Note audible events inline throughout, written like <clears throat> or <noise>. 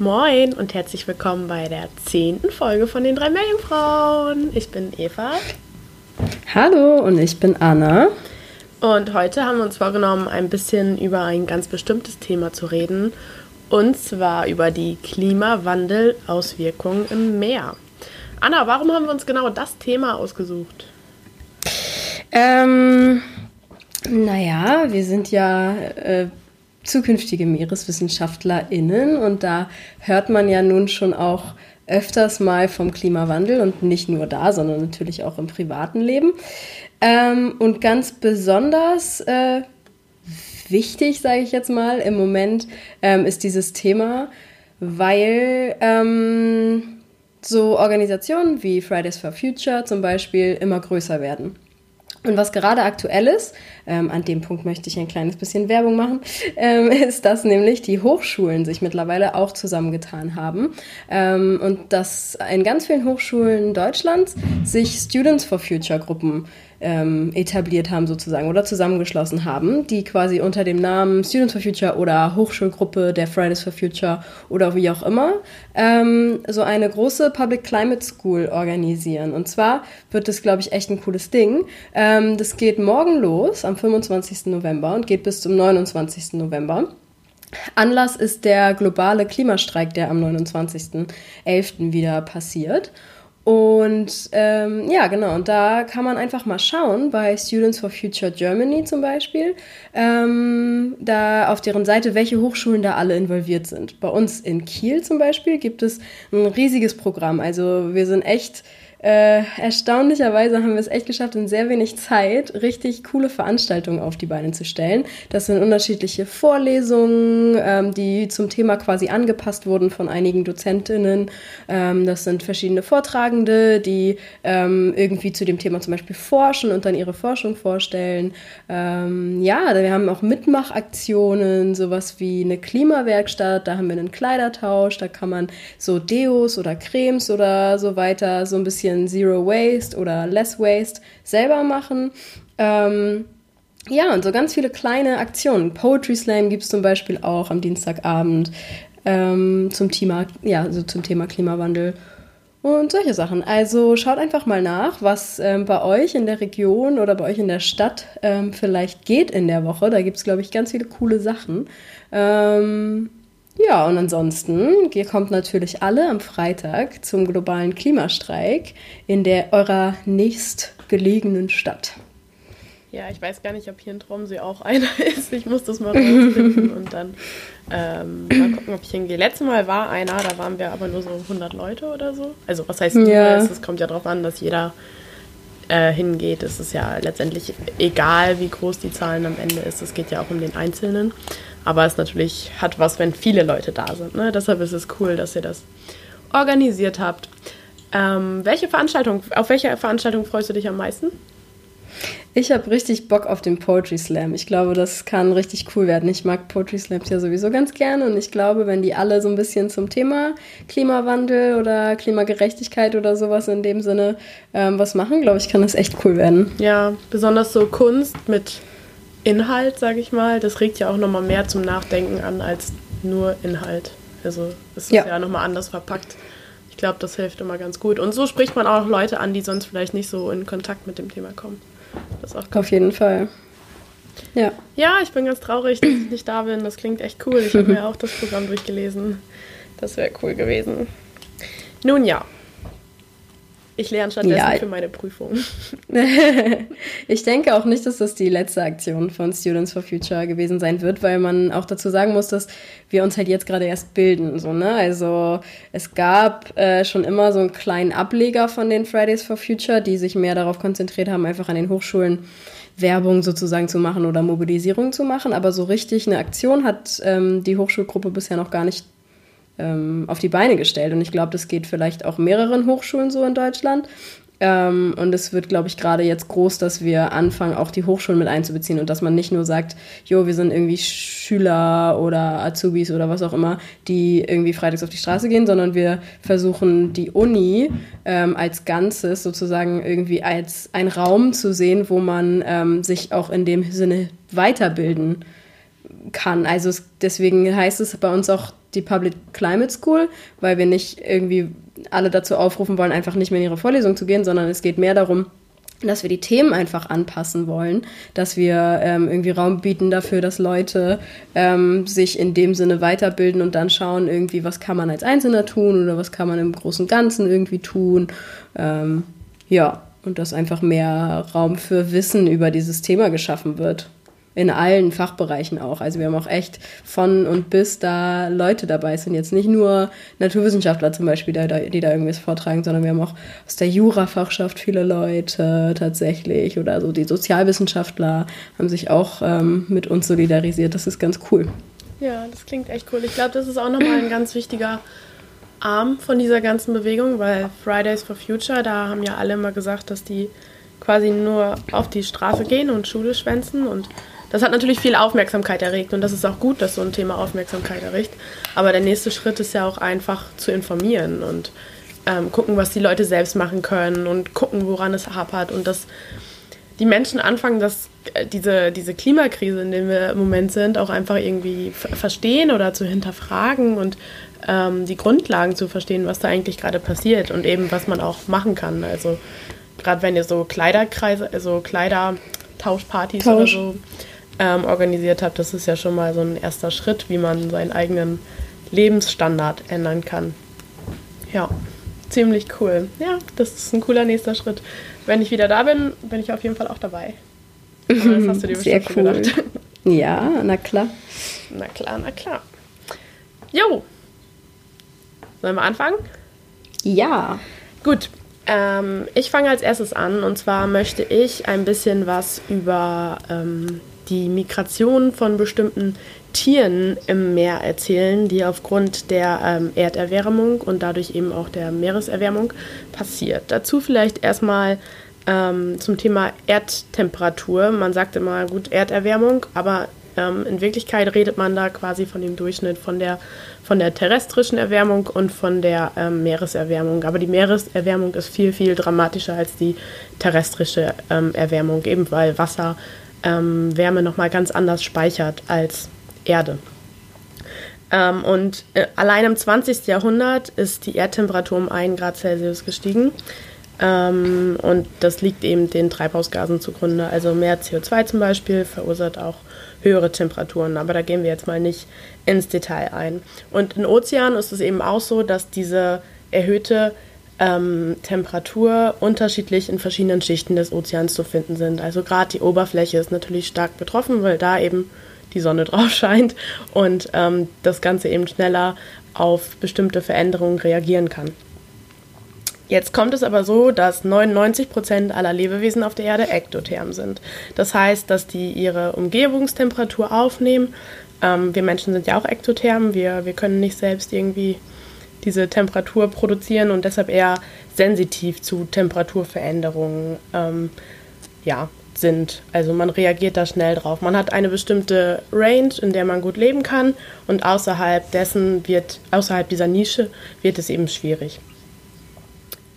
Moin und herzlich willkommen bei der zehnten Folge von den drei Meerjungfrauen. Ich bin Eva. Hallo und ich bin Anna. Und heute haben wir uns vorgenommen, ein bisschen über ein ganz bestimmtes Thema zu reden. Und zwar über die Klimawandel-Auswirkungen im Meer. Anna, warum haben wir uns genau das Thema ausgesucht? Ähm, naja, wir sind ja äh, zukünftige MeereswissenschaftlerInnen und da hört man ja nun schon auch öfters mal vom Klimawandel und nicht nur da, sondern natürlich auch im privaten Leben. Ähm, und ganz besonders äh, wichtig, sage ich jetzt mal, im Moment ähm, ist dieses Thema, weil ähm, so Organisationen wie Fridays for Future zum Beispiel immer größer werden. Und was gerade aktuell ist, ähm, an dem Punkt möchte ich ein kleines bisschen Werbung machen, ähm, <laughs> ist, dass nämlich die Hochschulen sich mittlerweile auch zusammengetan haben ähm, und dass in ganz vielen Hochschulen Deutschlands sich Students for Future Gruppen ähm, etabliert haben sozusagen oder zusammengeschlossen haben, die quasi unter dem Namen Students for Future oder Hochschulgruppe der Fridays for Future oder wie auch immer ähm, so eine große Public Climate School organisieren. Und zwar wird das, glaube ich, echt ein cooles Ding. Ähm, das geht morgen los am 25. November und geht bis zum 29. November. Anlass ist der globale Klimastreik, der am 29.11. wieder passiert. Und ähm, ja, genau, und da kann man einfach mal schauen, bei Students for Future Germany zum Beispiel, ähm, da auf deren Seite, welche Hochschulen da alle involviert sind. Bei uns in Kiel zum Beispiel gibt es ein riesiges Programm. Also wir sind echt äh, erstaunlicherweise haben wir es echt geschafft, in sehr wenig Zeit richtig coole Veranstaltungen auf die Beine zu stellen. Das sind unterschiedliche Vorlesungen, ähm, die zum Thema quasi angepasst wurden von einigen Dozentinnen. Ähm, das sind verschiedene Vortragende, die ähm, irgendwie zu dem Thema zum Beispiel forschen und dann ihre Forschung vorstellen. Ähm, ja, wir haben auch Mitmachaktionen, sowas wie eine Klimawerkstatt, da haben wir einen Kleidertausch, da kann man so Deos oder Cremes oder so weiter so ein bisschen bisschen Zero Waste oder Less Waste selber machen. Ähm, ja, und so ganz viele kleine Aktionen. Poetry Slam gibt es zum Beispiel auch am Dienstagabend ähm, zum, Thema, ja, also zum Thema Klimawandel und solche Sachen. Also schaut einfach mal nach, was ähm, bei euch in der Region oder bei euch in der Stadt ähm, vielleicht geht in der Woche. Da gibt es, glaube ich, ganz viele coole Sachen. Ähm, ja, und ansonsten, ihr kommt natürlich alle am Freitag zum globalen Klimastreik in der eurer nächstgelegenen Stadt. Ja, ich weiß gar nicht, ob hier in Tromsø auch <laughs> einer ist. Ich muss das mal rausfinden <laughs> und dann ähm, mal gucken, ob ich hingehe. Letztes Mal war einer, da waren wir aber nur so 100 Leute oder so. Also was heißt? Ja. Es kommt ja darauf an, dass jeder äh, hingeht. Es ist ja letztendlich egal, wie groß die Zahlen am Ende ist. Es geht ja auch um den Einzelnen. Aber es natürlich hat was, wenn viele Leute da sind. Ne? Deshalb ist es cool, dass ihr das organisiert habt. Ähm, welche Veranstaltung, auf welche Veranstaltung freust du dich am meisten? Ich habe richtig Bock auf den Poetry Slam. Ich glaube, das kann richtig cool werden. Ich mag Poetry Slams ja sowieso ganz gerne und ich glaube, wenn die alle so ein bisschen zum Thema Klimawandel oder Klimagerechtigkeit oder sowas in dem Sinne ähm, was machen, glaube ich, kann das echt cool werden. Ja, besonders so Kunst mit Inhalt, sage ich mal, das regt ja auch nochmal mehr zum Nachdenken an als nur Inhalt. Also es ist ja, ja nochmal anders verpackt. Ich glaube, das hilft immer ganz gut. Und so spricht man auch Leute an, die sonst vielleicht nicht so in Kontakt mit dem Thema kommen. Das auch Auf jeden Fall. Ja. Ja, ich bin ganz traurig, dass ich nicht da bin. Das klingt echt cool. Ich habe <laughs> mir auch das Programm durchgelesen. Das wäre cool gewesen. Nun ja, ich lerne stattdessen ja. für meine Prüfung. <laughs> ich denke auch nicht, dass das die letzte Aktion von Students for Future gewesen sein wird, weil man auch dazu sagen muss, dass wir uns halt jetzt gerade erst bilden. So, ne? Also es gab äh, schon immer so einen kleinen Ableger von den Fridays for Future, die sich mehr darauf konzentriert haben, einfach an den Hochschulen Werbung sozusagen zu machen oder Mobilisierung zu machen. Aber so richtig eine Aktion hat ähm, die Hochschulgruppe bisher noch gar nicht ähm, auf die Beine gestellt. Und ich glaube, das geht vielleicht auch mehreren Hochschulen so in Deutschland. Ähm, und es wird, glaube ich, gerade jetzt groß, dass wir anfangen, auch die Hochschulen mit einzubeziehen und dass man nicht nur sagt, jo, wir sind irgendwie Schüler oder Azubis oder was auch immer, die irgendwie freitags auf die Straße gehen, sondern wir versuchen, die Uni ähm, als Ganzes sozusagen irgendwie als ein Raum zu sehen, wo man ähm, sich auch in dem Sinne weiterbilden kann. Also es, deswegen heißt es bei uns auch die Public Climate School, weil wir nicht irgendwie alle dazu aufrufen wollen, einfach nicht mehr in ihre Vorlesung zu gehen, sondern es geht mehr darum, dass wir die Themen einfach anpassen wollen, dass wir ähm, irgendwie Raum bieten dafür, dass Leute ähm, sich in dem Sinne weiterbilden und dann schauen, irgendwie, was kann man als Einzelner tun oder was kann man im Großen und Ganzen irgendwie tun. Ähm, ja, und dass einfach mehr Raum für Wissen über dieses Thema geschaffen wird in allen Fachbereichen auch. Also wir haben auch echt von und bis da Leute dabei sind. Jetzt nicht nur Naturwissenschaftler zum Beispiel, die da, die da irgendwas vortragen, sondern wir haben auch aus der Jurafachschaft viele Leute tatsächlich oder so die Sozialwissenschaftler haben sich auch ähm, mit uns solidarisiert. Das ist ganz cool. Ja, das klingt echt cool. Ich glaube, das ist auch nochmal ein ganz wichtiger Arm von dieser ganzen Bewegung, weil Fridays for Future, da haben ja alle immer gesagt, dass die quasi nur auf die Straße gehen und Schule schwänzen und das hat natürlich viel Aufmerksamkeit erregt und das ist auch gut, dass so ein Thema Aufmerksamkeit erregt. Aber der nächste Schritt ist ja auch einfach zu informieren und ähm, gucken, was die Leute selbst machen können und gucken, woran es hapert und dass die Menschen anfangen, dass äh, diese, diese Klimakrise, in der wir im Moment sind, auch einfach irgendwie verstehen oder zu hinterfragen und ähm, die Grundlagen zu verstehen, was da eigentlich gerade passiert und eben was man auch machen kann. Also gerade wenn ihr so Kleiderkreise, also Kleidertauschpartys Tausch. oder so ähm, organisiert habt, das ist ja schon mal so ein erster Schritt, wie man seinen eigenen Lebensstandard ändern kann. Ja, ziemlich cool. Ja, das ist ein cooler nächster Schritt. Wenn ich wieder da bin, bin ich auf jeden Fall auch dabei. <laughs> Aber das hast du dir Sehr bestimmt cool. gedacht. Ja, na klar. Na klar, na klar. Jo. Sollen wir anfangen? Ja. Gut. Ähm, ich fange als erstes an und zwar möchte ich ein bisschen was über ähm, die Migration von bestimmten Tieren im Meer erzählen, die aufgrund der ähm, Erderwärmung und dadurch eben auch der Meereserwärmung passiert. Dazu vielleicht erstmal ähm, zum Thema Erdtemperatur. Man sagt immer gut Erderwärmung, aber ähm, in Wirklichkeit redet man da quasi von dem Durchschnitt von der, von der terrestrischen Erwärmung und von der ähm, Meereserwärmung. Aber die Meereserwärmung ist viel, viel dramatischer als die terrestrische ähm, Erwärmung, eben weil Wasser ähm, Wärme nochmal ganz anders speichert als Erde. Ähm, und äh, allein im 20. Jahrhundert ist die Erdtemperatur um 1 Grad Celsius gestiegen. Ähm, und das liegt eben den Treibhausgasen zugrunde. Also mehr CO2 zum Beispiel verursacht auch höhere Temperaturen. Aber da gehen wir jetzt mal nicht ins Detail ein. Und in Ozeanen ist es eben auch so, dass diese erhöhte ähm, Temperatur unterschiedlich in verschiedenen Schichten des Ozeans zu finden sind. Also gerade die Oberfläche ist natürlich stark betroffen, weil da eben die Sonne <laughs> drauf scheint und ähm, das Ganze eben schneller auf bestimmte Veränderungen reagieren kann. Jetzt kommt es aber so, dass 99 Prozent aller Lebewesen auf der Erde ektotherm sind. Das heißt, dass die ihre Umgebungstemperatur aufnehmen. Ähm, wir Menschen sind ja auch ektotherm. Wir, wir können nicht selbst irgendwie diese Temperatur produzieren und deshalb eher sensitiv zu Temperaturveränderungen ähm, ja, sind. Also man reagiert da schnell drauf. Man hat eine bestimmte Range, in der man gut leben kann und außerhalb dessen wird, außerhalb dieser Nische wird es eben schwierig.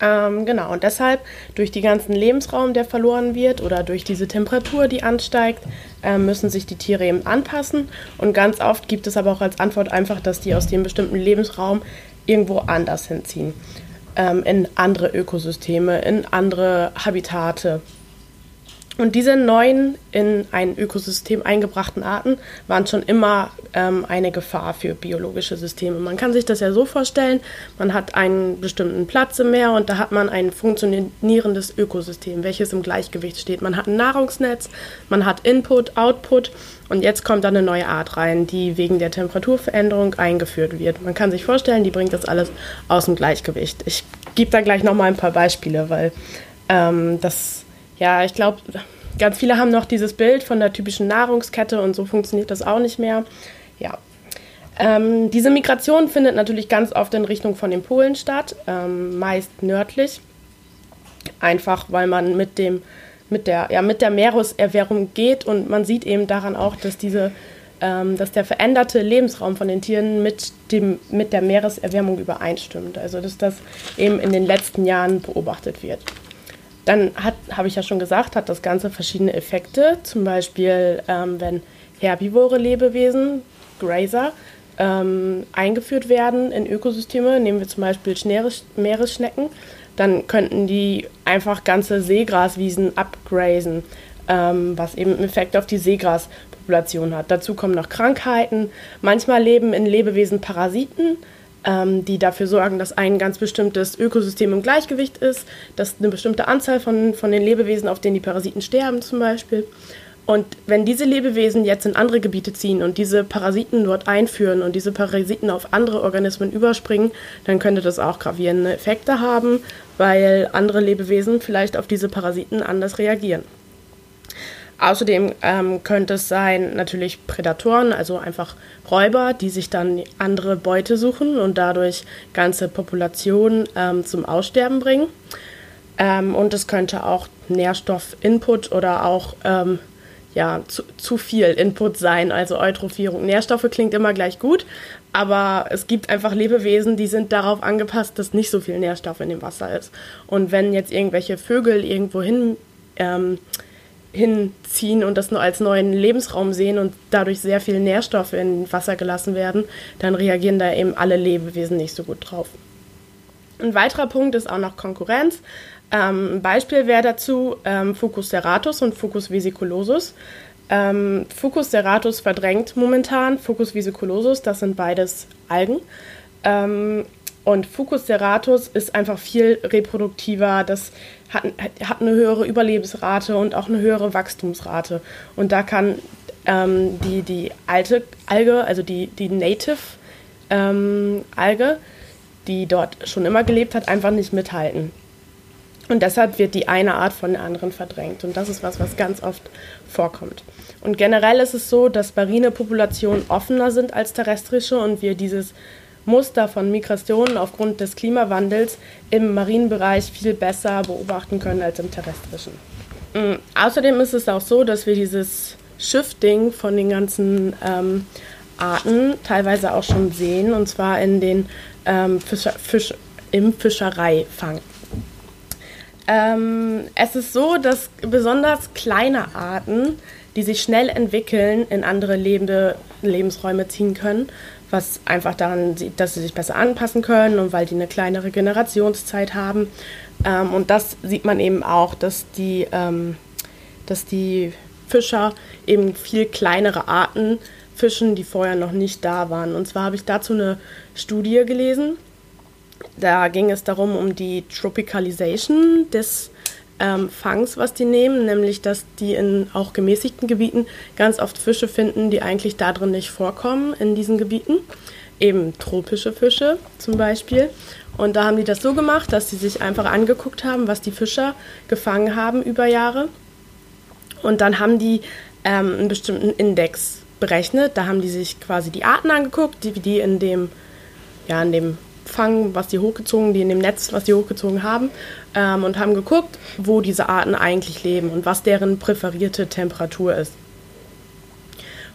Ähm, genau, und deshalb durch den ganzen Lebensraum, der verloren wird oder durch diese Temperatur, die ansteigt, äh, müssen sich die Tiere eben anpassen. Und ganz oft gibt es aber auch als Antwort einfach, dass die aus dem bestimmten Lebensraum irgendwo anders hinziehen. Ähm, in andere Ökosysteme, in andere Habitate. Und diese neuen in ein Ökosystem eingebrachten Arten waren schon immer ähm, eine Gefahr für biologische Systeme. Man kann sich das ja so vorstellen, man hat einen bestimmten Platz im Meer und da hat man ein funktionierendes Ökosystem, welches im Gleichgewicht steht. Man hat ein Nahrungsnetz, man hat Input, Output und jetzt kommt dann eine neue Art rein, die wegen der Temperaturveränderung eingeführt wird. Man kann sich vorstellen, die bringt das alles aus dem Gleichgewicht. Ich gebe da gleich nochmal ein paar Beispiele, weil ähm, das ja, ich glaube, ganz viele haben noch dieses Bild von der typischen Nahrungskette und so funktioniert das auch nicht mehr. Ja. Ähm, diese Migration findet natürlich ganz oft in Richtung von den Polen statt, ähm, meist nördlich. Einfach weil man mit dem mit der, ja, mit der Meereserwärmung geht und man sieht eben daran auch, dass diese ähm, dass der veränderte Lebensraum von den Tieren mit, dem, mit der Meereserwärmung übereinstimmt. Also dass das eben in den letzten Jahren beobachtet wird. Dann habe ich ja schon gesagt, hat das Ganze verschiedene Effekte. Zum Beispiel, ähm, wenn herbivore Lebewesen, Grazer, ähm, eingeführt werden in Ökosysteme, nehmen wir zum Beispiel Meeresschnecken, dann könnten die einfach ganze Seegraswiesen abgrazen, ähm, was eben einen Effekt auf die Seegraspopulation hat. Dazu kommen noch Krankheiten. Manchmal leben in Lebewesen Parasiten, ähm, die dafür sorgen, dass ein ganz bestimmtes Ökosystem im Gleichgewicht ist, dass eine bestimmte Anzahl von, von den Lebewesen, auf denen die Parasiten sterben zum Beispiel. Und wenn diese Lebewesen jetzt in andere Gebiete ziehen und diese Parasiten dort einführen und diese Parasiten auf andere Organismen überspringen, dann könnte das auch gravierende Effekte haben, weil andere Lebewesen vielleicht auf diese Parasiten anders reagieren. Außerdem ähm, könnte es sein, natürlich Prädatoren, also einfach Räuber, die sich dann andere Beute suchen und dadurch ganze Populationen ähm, zum Aussterben bringen. Ähm, und es könnte auch Nährstoffinput oder auch ähm, ja, zu, zu viel Input sein, also Eutrophierung. Nährstoffe klingt immer gleich gut, aber es gibt einfach Lebewesen, die sind darauf angepasst, dass nicht so viel Nährstoff in dem Wasser ist. Und wenn jetzt irgendwelche Vögel irgendwo hin, ähm, hinziehen und das nur als neuen Lebensraum sehen und dadurch sehr viel Nährstoffe in Wasser gelassen werden, dann reagieren da eben alle Lebewesen nicht so gut drauf. Ein weiterer Punkt ist auch noch Konkurrenz. Ähm, ein Beispiel wäre dazu ähm, Fucus serratus und Fucus vesiculosus. Ähm, Fucus serratus verdrängt momentan Fucus vesiculosus, das sind beides Algen. Ähm, und Fucus serratus ist einfach viel reproduktiver, das hat, hat eine höhere Überlebensrate und auch eine höhere Wachstumsrate. Und da kann ähm, die, die alte Alge, also die, die Native ähm, Alge, die dort schon immer gelebt hat, einfach nicht mithalten. Und deshalb wird die eine Art von der anderen verdrängt. Und das ist was, was ganz oft vorkommt. Und generell ist es so, dass marine Populationen offener sind als terrestrische und wir dieses Muster von Migrationen aufgrund des Klimawandels im Marienbereich viel besser beobachten können als im terrestrischen. Mhm. Außerdem ist es auch so, dass wir dieses Shifting von den ganzen ähm, Arten teilweise auch schon sehen, und zwar in den ähm, Fischer, Fisch, im Fischereifang. Ähm, es ist so, dass besonders kleine Arten, die sich schnell entwickeln, in andere lebende Lebensräume ziehen können, was einfach daran sieht, dass sie sich besser anpassen können und weil die eine kleinere Generationszeit haben. Ähm, und das sieht man eben auch, dass die, ähm, dass die Fischer eben viel kleinere Arten fischen, die vorher noch nicht da waren. Und zwar habe ich dazu eine Studie gelesen da ging es darum, um die Tropicalisation des ähm, Fangs, was die nehmen, nämlich dass die in auch gemäßigten Gebieten ganz oft Fische finden, die eigentlich da drin nicht vorkommen in diesen Gebieten. Eben tropische Fische zum Beispiel. Und da haben die das so gemacht, dass sie sich einfach angeguckt haben, was die Fischer gefangen haben über Jahre. Und dann haben die ähm, einen bestimmten Index berechnet. Da haben die sich quasi die Arten angeguckt, die, die in dem, ja, in dem Fang, was die hochgezogen, die in dem Netz, was die hochgezogen haben, ähm, und haben geguckt, wo diese Arten eigentlich leben und was deren präferierte Temperatur ist.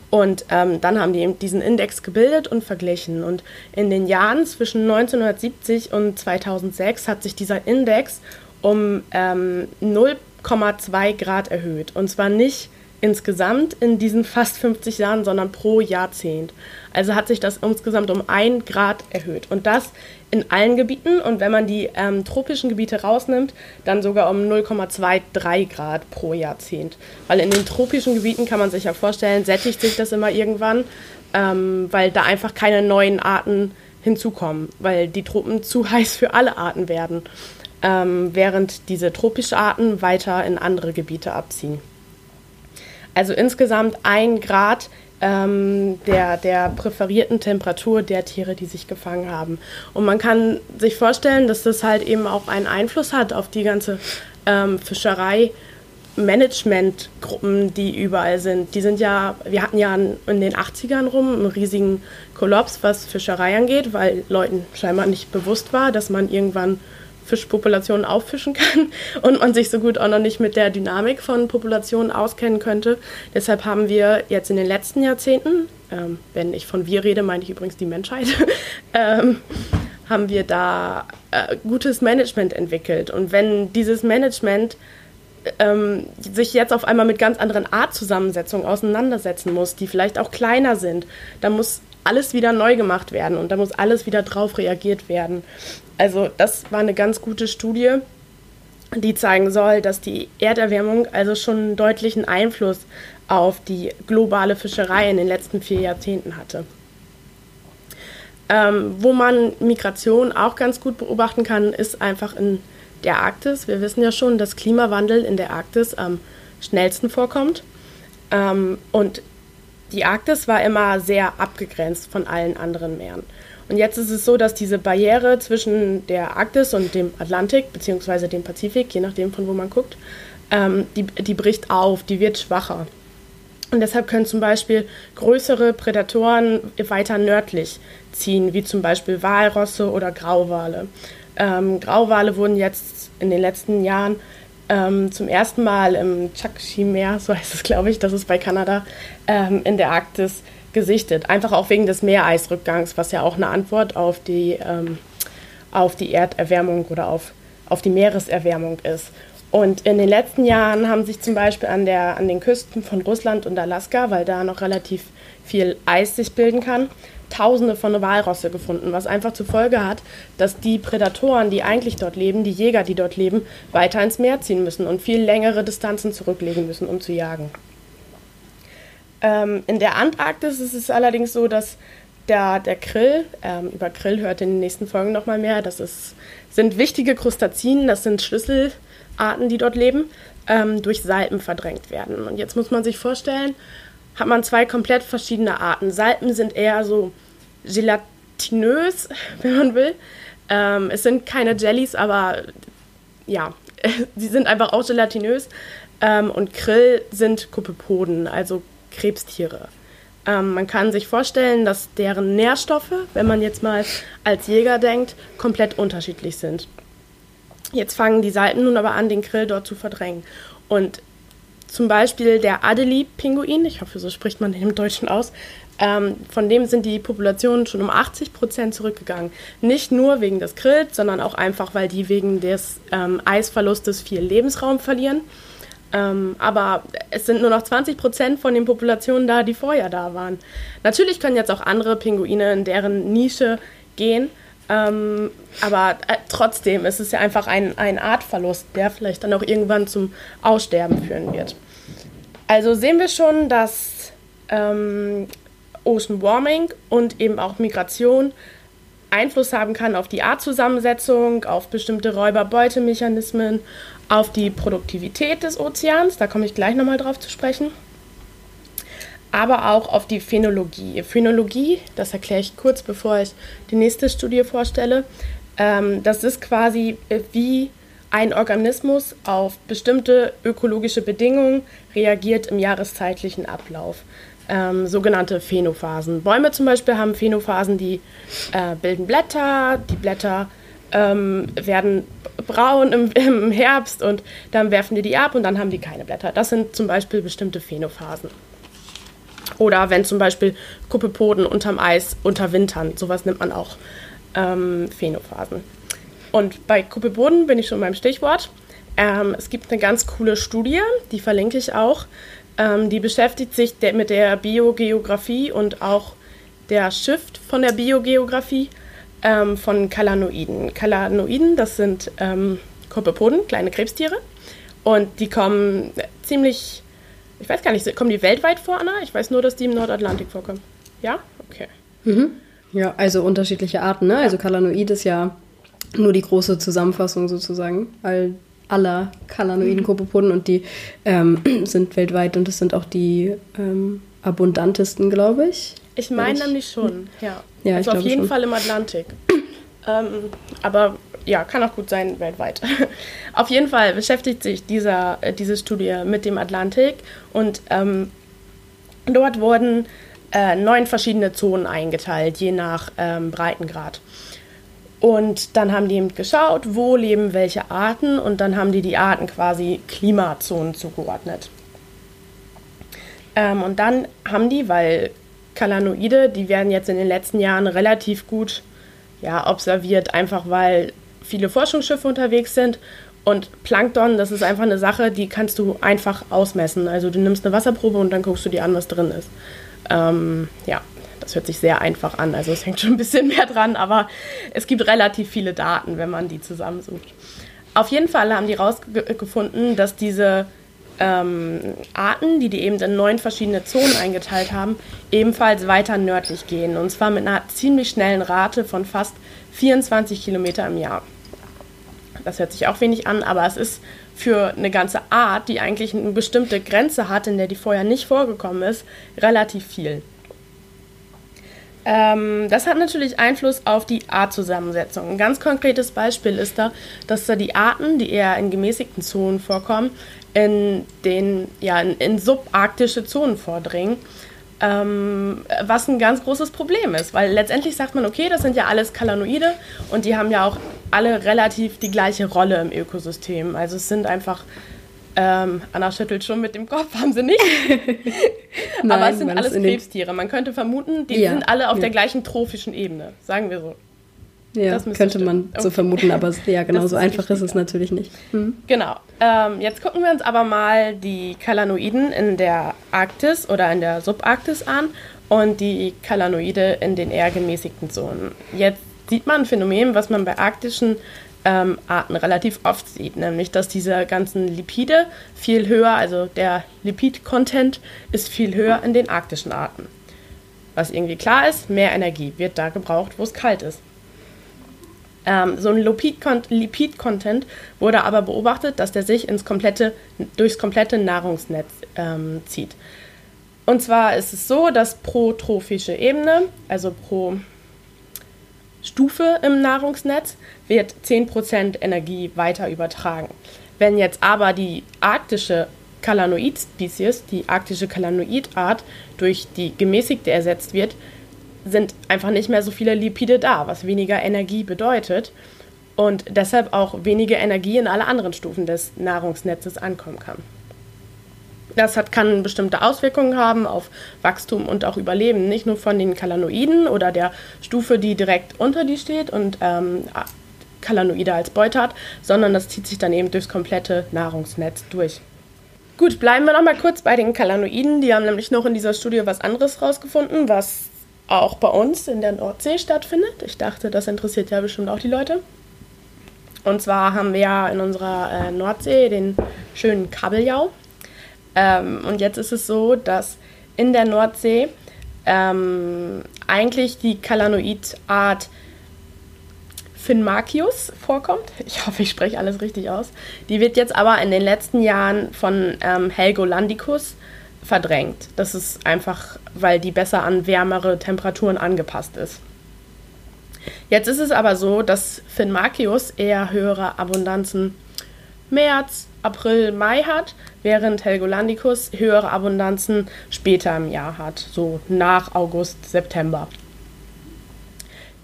Und ähm, dann haben die eben diesen Index gebildet und verglichen. Und in den Jahren zwischen 1970 und 2006 hat sich dieser Index um ähm, 0,2 Grad erhöht. Und zwar nicht insgesamt in diesen fast 50 Jahren, sondern pro Jahrzehnt. Also hat sich das insgesamt um ein Grad erhöht. Und das in allen Gebieten. Und wenn man die ähm, tropischen Gebiete rausnimmt, dann sogar um 0,23 Grad pro Jahrzehnt. Weil in den tropischen Gebieten kann man sich ja vorstellen, sättigt sich das immer irgendwann, ähm, weil da einfach keine neuen Arten hinzukommen, weil die Tropen <laughs> zu heiß für alle Arten werden, ähm, während diese tropischen Arten weiter in andere Gebiete abziehen. Also insgesamt ein Grad ähm, der, der präferierten Temperatur der Tiere, die sich gefangen haben. Und man kann sich vorstellen, dass das halt eben auch einen Einfluss hat auf die ganze ähm, Fischerei. Managementgruppen, die überall sind. Die sind ja, wir hatten ja in den 80ern rum einen riesigen Kollaps, was Fischerei angeht, weil Leuten scheinbar nicht bewusst war, dass man irgendwann Fischpopulationen auffischen kann <laughs> und man sich so gut auch noch nicht mit der Dynamik von Populationen auskennen könnte. Deshalb haben wir jetzt in den letzten Jahrzehnten, ähm, wenn ich von wir rede, meine ich übrigens die Menschheit, <laughs> ähm, haben wir da äh, gutes Management entwickelt. Und wenn dieses Management ähm, sich jetzt auf einmal mit ganz anderen Artzusammensetzungen auseinandersetzen muss, die vielleicht auch kleiner sind. Da muss alles wieder neu gemacht werden und da muss alles wieder drauf reagiert werden. Also das war eine ganz gute Studie, die zeigen soll, dass die Erderwärmung also schon einen deutlichen Einfluss auf die globale Fischerei in den letzten vier Jahrzehnten hatte. Ähm, wo man Migration auch ganz gut beobachten kann, ist einfach in der Arktis. Wir wissen ja schon, dass Klimawandel in der Arktis am schnellsten vorkommt. Ähm, und die Arktis war immer sehr abgegrenzt von allen anderen Meeren. Und jetzt ist es so, dass diese Barriere zwischen der Arktis und dem Atlantik beziehungsweise dem Pazifik, je nachdem von wo man guckt, ähm, die, die bricht auf, die wird schwacher. Und deshalb können zum Beispiel größere Prädatoren weiter nördlich ziehen, wie zum Beispiel Walrosse oder Grauwale. Ähm, Grauwale wurden jetzt in den letzten Jahren ähm, zum ersten Mal im Chakchi-Meer, so heißt es glaube ich, das ist bei Kanada, ähm, in der Arktis gesichtet. Einfach auch wegen des Meereisrückgangs, was ja auch eine Antwort auf die, ähm, auf die Erderwärmung oder auf, auf die Meereserwärmung ist. Und in den letzten Jahren haben sich zum Beispiel an, der, an den Küsten von Russland und Alaska, weil da noch relativ viel Eis sich bilden kann, Tausende von Walrosse gefunden, was einfach zur Folge hat, dass die Prädatoren, die eigentlich dort leben, die Jäger, die dort leben, weiter ins Meer ziehen müssen und viel längere Distanzen zurücklegen müssen, um zu jagen. Ähm, in der Antarktis ist es allerdings so, dass der, der Krill, ähm, über Krill hört in den nächsten Folgen nochmal mehr, das ist, sind wichtige Krustazinen, das sind Schlüsselarten, die dort leben, ähm, durch Salpen verdrängt werden. Und jetzt muss man sich vorstellen, hat man zwei komplett verschiedene Arten. Salpen sind eher so gelatinös, <laughs> wenn man will. Ähm, es sind keine Jellies, aber ja, <laughs> sie sind einfach auch gelatinös. Ähm, und Krill sind Kopepoden, also Krebstiere. Ähm, man kann sich vorstellen, dass deren Nährstoffe, wenn man jetzt mal als Jäger denkt, komplett unterschiedlich sind. Jetzt fangen die Salpen nun aber an, den Krill dort zu verdrängen. Und zum Beispiel der Adelie-Pinguin, ich hoffe, so spricht man den im Deutschen aus, ähm, von dem sind die Populationen schon um 80 Prozent zurückgegangen. Nicht nur wegen des Grills, sondern auch einfach, weil die wegen des ähm, Eisverlustes viel Lebensraum verlieren. Ähm, aber es sind nur noch 20 Prozent von den Populationen da, die vorher da waren. Natürlich können jetzt auch andere Pinguine in deren Nische gehen, ähm, aber äh, trotzdem ist es ja einfach ein, ein Artverlust, der vielleicht dann auch irgendwann zum Aussterben führen wird. Also sehen wir schon, dass ähm, Ocean Warming und eben auch Migration Einfluss haben kann auf die Artzusammensetzung, auf bestimmte Räuberbeutemechanismen, auf die Produktivität des Ozeans, da komme ich gleich nochmal drauf zu sprechen, aber auch auf die Phänologie. Phänologie, das erkläre ich kurz, bevor ich die nächste Studie vorstelle, ähm, das ist quasi äh, wie ein Organismus auf bestimmte ökologische Bedingungen reagiert im jahreszeitlichen Ablauf. Ähm, sogenannte Phänophasen. Bäume zum Beispiel haben Phänophasen, die äh, bilden Blätter, die Blätter ähm, werden braun im, <laughs> im, Herbst und dann werfen die die ab und dann haben die keine Blätter. Das sind zum Beispiel bestimmte Phänophasen. Oder wenn zum Beispiel Kuppepoden unterm Eis unterwintern, sowas nimmt man auch ähm, Phänophasen. Und bei Kuppelboden bin ich schon beim Stichwort. Ähm, es gibt eine ganz coole Studie, die verlinke ich auch. Ähm, die beschäftigt sich de mit der Biogeografie und auch der Shift von der Biogeografie ähm, von Kalanoiden. Kalanoiden, das sind ähm, Kopepoden, kleine Krebstiere. Und die kommen ziemlich, ich weiß gar nicht, kommen die weltweit vor, Anna? Ich weiß nur, dass die im Nordatlantik vorkommen. Ja? Okay. Mhm. Ja, also unterschiedliche Arten, ne? Also Kalanoid ist ja nur die große Zusammenfassung sozusagen all, aller kalanoiden Kopepoden und die ähm, <clears throat> sind weltweit und das sind auch die ähm, abundantesten, glaube ich. Ich meine nämlich schon, ja. ja also auf jeden schon. Fall im Atlantik. <clears throat> ähm, aber ja, kann auch gut sein weltweit. <laughs> auf jeden Fall beschäftigt sich dieser, äh, diese Studie mit dem Atlantik und ähm, dort wurden äh, neun verschiedene Zonen eingeteilt, je nach ähm, Breitengrad. Und dann haben die eben geschaut, wo leben welche Arten und dann haben die die Arten quasi Klimazonen zugeordnet. Ähm, und dann haben die, weil Kalanoide, die werden jetzt in den letzten Jahren relativ gut ja, observiert, einfach weil viele Forschungsschiffe unterwegs sind Und Plankton, das ist einfach eine Sache, die kannst du einfach ausmessen. Also du nimmst eine Wasserprobe und dann guckst du dir an, was drin ist. Ähm, ja, das hört sich sehr einfach an. Also es hängt schon ein bisschen mehr dran, aber es gibt relativ viele Daten, wenn man die zusammensucht. Auf jeden Fall haben die rausgefunden, dass diese ähm, Arten, die die eben in neun verschiedene Zonen eingeteilt haben, ebenfalls weiter nördlich gehen. Und zwar mit einer ziemlich schnellen Rate von fast 24 Kilometer im Jahr. Das hört sich auch wenig an, aber es ist für eine ganze Art, die eigentlich eine bestimmte Grenze hat, in der die vorher nicht vorgekommen ist, relativ viel. Ähm, das hat natürlich Einfluss auf die Artzusammensetzung. Ein ganz konkretes Beispiel ist da, dass da die Arten, die eher in gemäßigten Zonen vorkommen, in den ja in, in subarktische Zonen vordringen ähm, was ein ganz großes Problem ist, weil letztendlich sagt man, okay, das sind ja alles Kalanoide und die haben ja auch alle relativ die gleiche Rolle im Ökosystem. Also es sind einfach, ähm, Anna schüttelt schon mit dem Kopf, haben sie nicht. Nein, <laughs> Aber es sind alles Krebstiere. Man könnte vermuten, die ja, sind alle auf ja. der gleichen trophischen Ebene, sagen wir so. Ja, könnte man so vermuten, aber <laughs> ja, genau so einfach ist es natürlich nicht. Mhm. Genau. Ähm, jetzt gucken wir uns aber mal die Kalanoiden in der Arktis oder in der Subarktis an und die Kalanoide in den eher gemäßigten Zonen. Jetzt sieht man ein Phänomen, was man bei arktischen ähm, Arten relativ oft sieht, nämlich dass diese ganzen Lipide viel höher, also der Lipid-Content ist viel höher in den arktischen Arten. Was irgendwie klar ist, mehr Energie wird da gebraucht, wo es kalt ist. Ähm, so ein Lipid-Content wurde aber beobachtet, dass der sich ins komplette, durchs komplette Nahrungsnetz ähm, zieht. Und zwar ist es so, dass pro trophische Ebene, also pro Stufe im Nahrungsnetz, wird 10% Energie weiter übertragen. Wenn jetzt aber die arktische Kalanoid-Spezies, die arktische Kalanoid-Art, durch die gemäßigte ersetzt wird, sind einfach nicht mehr so viele Lipide da, was weniger Energie bedeutet und deshalb auch weniger Energie in alle anderen Stufen des Nahrungsnetzes ankommen kann. Das hat, kann bestimmte Auswirkungen haben auf Wachstum und auch Überleben, nicht nur von den Kalanoiden oder der Stufe, die direkt unter die steht und ähm, Kalanoide als Beute hat, sondern das zieht sich dann eben durchs komplette Nahrungsnetz durch. Gut, bleiben wir noch mal kurz bei den Kalanoiden. Die haben nämlich noch in dieser Studie was anderes rausgefunden, was auch bei uns in der Nordsee stattfindet. Ich dachte, das interessiert ja bestimmt auch die Leute. Und zwar haben wir ja in unserer äh, Nordsee den schönen Kabeljau. Ähm, und jetzt ist es so, dass in der Nordsee ähm, eigentlich die Kalanoid-Art Finmachius vorkommt. <laughs> Ich hoffe, ich spreche alles richtig aus. Die wird jetzt aber in den letzten Jahren von ähm, Helgolandicus verdrängt. Das ist einfach, weil die besser an wärmere Temperaturen angepasst ist. Jetzt ist es aber so, dass Finmachius eher höhere Abundanzen März, April, Mai hat, während Helgolandicus höhere Abundanzen später im Jahr hat, so nach August, September.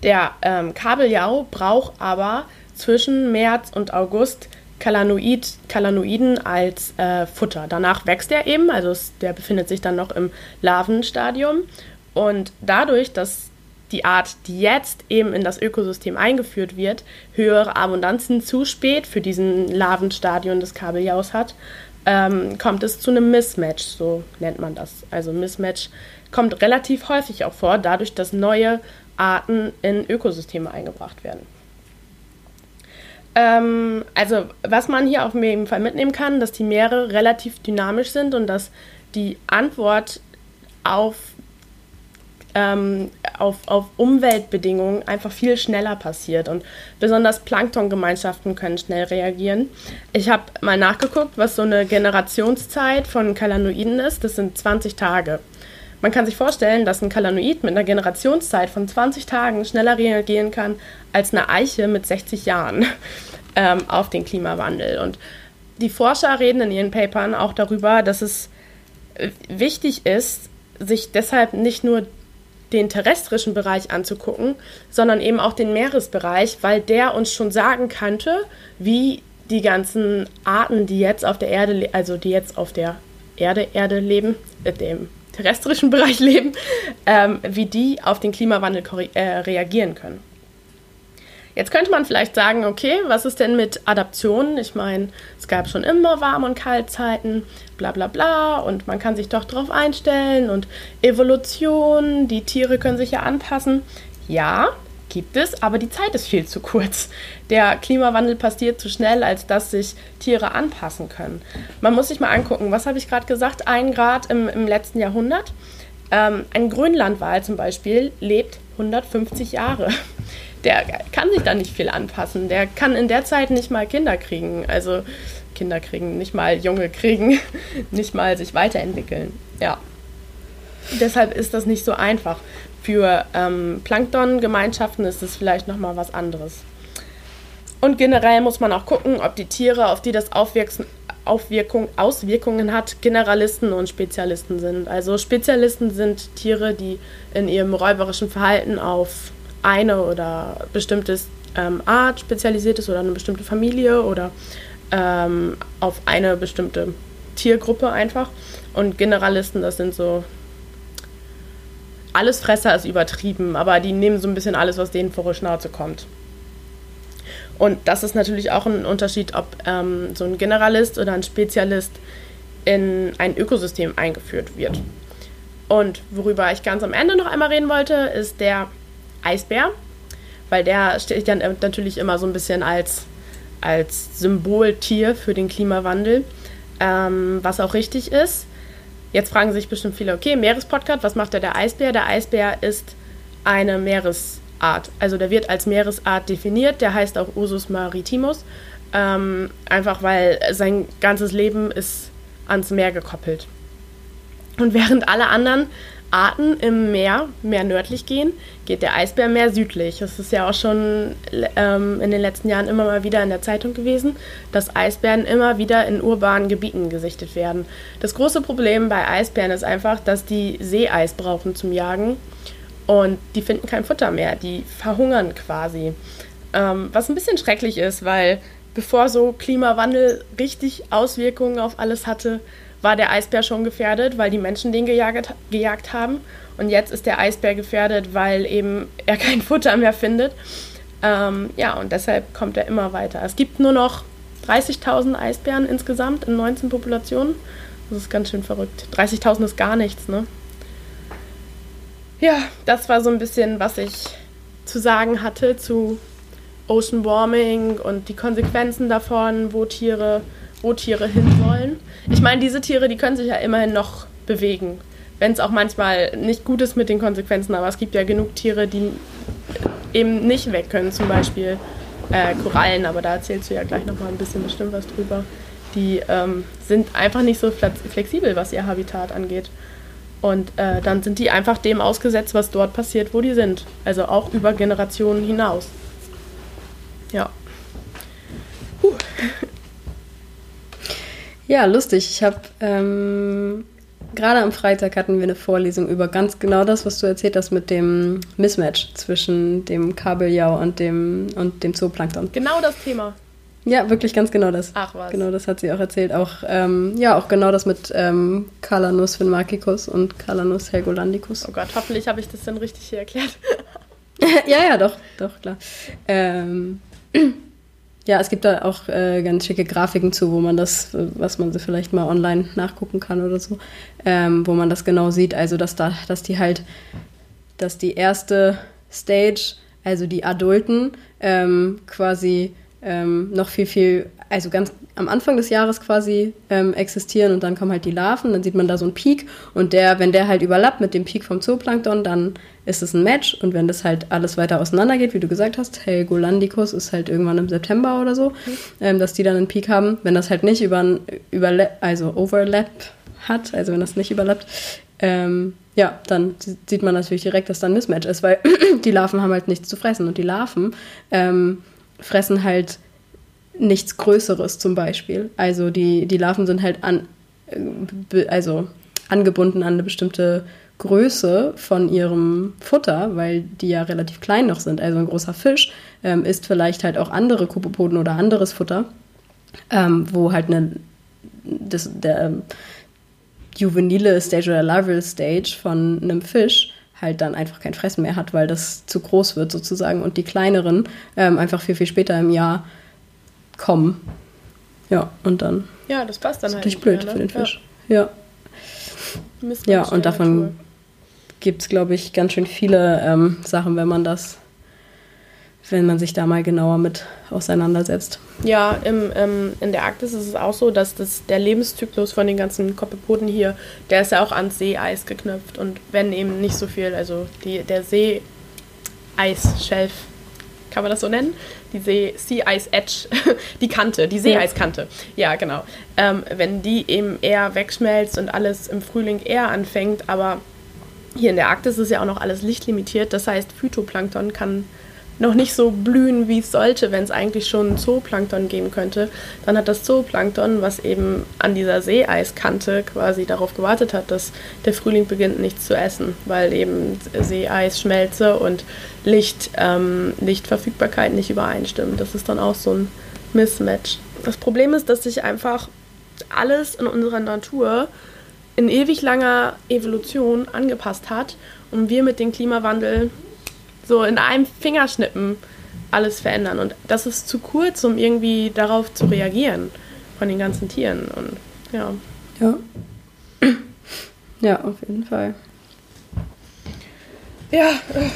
Der ähm, Kabeljau braucht aber zwischen März und August Kalanoid, Kalanoiden als äh, Futter. Danach wächst er eben, also es, der befindet sich dann noch im Larvenstadium. Und dadurch, dass die Art, die jetzt eben in das Ökosystem eingeführt wird, höhere Abundanzen zu spät für diesen Larvenstadium des Kabeljaus hat, ähm, kommt es zu einem Mismatch, so nennt man das. Also Mismatch kommt relativ häufig auch vor, dadurch, dass neue Arten in Ökosysteme eingebracht werden. Ähm, also, was man hier auf jeden Fall mitnehmen kann, dass die Meere relativ dynamisch sind und dass die Antwort auf, ähm, auf, auf Umweltbedingungen einfach viel schneller passiert und besonders Planktongemeinschaften können schnell reagieren. Ich habe mal nachgeguckt, was so eine Generationszeit von Kalanoiden ist. Das sind 20 Tage. Man kann sich vorstellen, dass ein Kalanoid mit einer Generationszeit von 20 Tagen schneller reagieren kann als eine Eiche mit 60 Jahren <laughs> ähm, auf den Klimawandel. Und die Forscher reden in ihren Papern auch darüber, dass es äh, wichtig ist, sich deshalb nicht nur den terrestrischen Bereich anzugucken, sondern eben auch den Meeresbereich, weil der uns schon sagen könnte, wie die ganzen Arten, die jetzt auf der Erde, also die jetzt auf der Erde, Erde leben, äh, dem terrestrischen <laughs> Bereich leben, ähm, wie die auf den Klimawandel äh, reagieren können. Jetzt könnte man vielleicht sagen, okay, was ist denn mit Adaptionen? Ich meine, es gab schon immer Warm- und Kaltzeiten, bla bla bla, und man kann sich doch darauf einstellen und Evolution, die Tiere können sich ja anpassen. Ja, gibt es, aber die Zeit ist viel zu kurz. Der Klimawandel passiert zu schnell, als dass sich Tiere anpassen können. Man muss sich mal angucken, was habe ich gerade gesagt? Ein Grad im, im letzten Jahrhundert. Ähm, ein Grönlandwal zum Beispiel lebt 150 Jahre der kann sich da nicht viel anpassen. Der kann in der Zeit nicht mal Kinder kriegen. Also Kinder kriegen, nicht mal Junge kriegen, <laughs> nicht mal sich weiterentwickeln. Ja. Deshalb ist das nicht so einfach. Für ähm, Plankton-Gemeinschaften ist es vielleicht nochmal was anderes. Und generell muss man auch gucken, ob die Tiere, auf die das Aufwirkung, Auswirkungen hat, Generalisten und Spezialisten sind. Also Spezialisten sind Tiere, die in ihrem räuberischen Verhalten auf eine oder bestimmtes ähm, Art spezialisiert ist oder eine bestimmte Familie oder ähm, auf eine bestimmte Tiergruppe einfach. Und Generalisten, das sind so. Alles Fresser ist übertrieben, aber die nehmen so ein bisschen alles, was denen vor die Schnauze kommt. Und das ist natürlich auch ein Unterschied, ob ähm, so ein Generalist oder ein Spezialist in ein Ökosystem eingeführt wird. Und worüber ich ganz am Ende noch einmal reden wollte, ist der Eisbär, weil der steht dann natürlich immer so ein bisschen als, als Symboltier für den Klimawandel, ähm, was auch richtig ist. Jetzt fragen sich bestimmt viele, okay, Meerespodcast, was macht der, der Eisbär? Der Eisbär ist eine Meeresart. Also der wird als Meeresart definiert, der heißt auch Ursus maritimus, ähm, einfach weil sein ganzes Leben ist ans Meer gekoppelt. Und während alle anderen Arten im Meer mehr nördlich gehen, geht der Eisbär mehr südlich. Das ist ja auch schon ähm, in den letzten Jahren immer mal wieder in der Zeitung gewesen, dass Eisbären immer wieder in urbanen Gebieten gesichtet werden. Das große Problem bei Eisbären ist einfach, dass die Seeeis brauchen zum Jagen und die finden kein Futter mehr. Die verhungern quasi. Ähm, was ein bisschen schrecklich ist, weil bevor so Klimawandel richtig Auswirkungen auf alles hatte, war der Eisbär schon gefährdet, weil die Menschen den gejagt, gejagt haben. Und jetzt ist der Eisbär gefährdet, weil eben er <laughs> kein Futter mehr findet. Ähm, ja, und deshalb kommt er immer weiter. Es gibt nur noch 30.000 Eisbären insgesamt in 19 Populationen. Das ist ganz schön verrückt. 30.000 ist gar nichts, ne? Ja, das war so ein bisschen, was ich zu sagen hatte zu Ocean Warming und die Konsequenzen davon, wo Tiere wo Tiere hinwollen. Ich meine, diese Tiere, die können sich ja immerhin noch bewegen. Wenn es auch manchmal nicht gut ist mit den Konsequenzen, aber es gibt ja genug Tiere, die eben nicht weg können, zum Beispiel äh, Korallen, aber da erzählst du ja gleich nochmal ein bisschen bestimmt was drüber. Die ähm, sind einfach nicht so flexibel, was ihr Habitat angeht. Und äh, dann sind die einfach dem ausgesetzt, was dort passiert, wo die sind. Also auch über Generationen hinaus. Ja. Puh. Ja, lustig. Ich habe ähm, gerade am Freitag hatten wir eine Vorlesung über ganz genau das, was du erzählt hast mit dem Mismatch zwischen dem Kabeljau und dem, und dem Zooplankton. Genau das Thema. Ja, wirklich ganz genau das. Ach was. Genau das hat sie auch erzählt. Auch, ähm, ja, auch genau das mit ähm, Calanus finmarchicus und Calanus helgolandicus. Oh Gott, hoffentlich habe ich das dann richtig hier erklärt. <laughs> ja, ja, doch, doch, klar. Ähm, ja, es gibt da auch äh, ganz schicke Grafiken zu, wo man das, was man vielleicht mal online nachgucken kann oder so, ähm, wo man das genau sieht. Also, dass da, dass die halt, dass die erste Stage, also die Adulten, ähm, quasi ähm, noch viel, viel, also ganz am Anfang des Jahres quasi ähm, existieren und dann kommen halt die Larven, dann sieht man da so einen Peak und der, wenn der halt überlappt mit dem Peak vom Zooplankton, dann ist es ein Match und wenn das halt alles weiter auseinander geht, wie du gesagt hast, Helgolandicus ist halt irgendwann im September oder so, mhm. ähm, dass die dann einen Peak haben. Wenn das halt nicht über ein also Overlap hat, also wenn das nicht überlappt, ähm, ja, dann sieht man natürlich direkt, dass da ein Mismatch ist, weil <clears throat> die Larven haben halt nichts zu fressen und die Larven ähm, fressen halt nichts Größeres zum Beispiel. Also die, die Larven sind halt an, äh, also angebunden an eine bestimmte Größe von ihrem Futter, weil die ja relativ klein noch sind. Also ein großer Fisch ähm, isst vielleicht halt auch andere Kupopoden oder anderes Futter, ähm, wo halt eine, das, der ähm, juvenile Stage oder Larval Stage von einem Fisch halt dann einfach kein Fressen mehr hat, weil das zu groß wird sozusagen und die kleineren ähm, einfach viel, viel später im Jahr kommen. Ja, und dann. Ja, das passt dann ist halt. natürlich nicht blöd mehr, ne? für den Fisch. Ja, ja, der und davon gibt es, glaube ich, ganz schön viele ähm, Sachen, wenn man das, wenn man sich da mal genauer mit auseinandersetzt. Ja, im, ähm, in der Arktis ist es auch so, dass das, der Lebenszyklus von den ganzen Koppepoden hier, der ist ja auch ans Seeeis geknüpft. Und wenn eben nicht so viel, also die, der Seeeisschelf, kann man das so nennen? Die See, Sea Ice Edge, <laughs> die Kante, die Seeiskante. Ja, genau. Ähm, wenn die eben eher wegschmelzt und alles im Frühling eher anfängt, aber hier in der Arktis ist ja auch noch alles lichtlimitiert, das heißt, Phytoplankton kann noch nicht so blühen, wie es sollte, wenn es eigentlich schon Zooplankton geben könnte. Dann hat das Zooplankton, was eben an dieser Seeiskante quasi darauf gewartet hat, dass der Frühling beginnt, nichts zu essen, weil eben Seeeis, Schmelze und Licht, ähm, Lichtverfügbarkeit nicht übereinstimmen. Das ist dann auch so ein Mismatch. Das Problem ist, dass sich einfach alles in unserer Natur in ewig langer Evolution angepasst hat und wir mit dem Klimawandel so in einem Fingerschnippen alles verändern. Und das ist zu kurz, um irgendwie darauf zu reagieren von den ganzen Tieren. Und ja. Ja. Ja, auf jeden Fall. Ja, äh,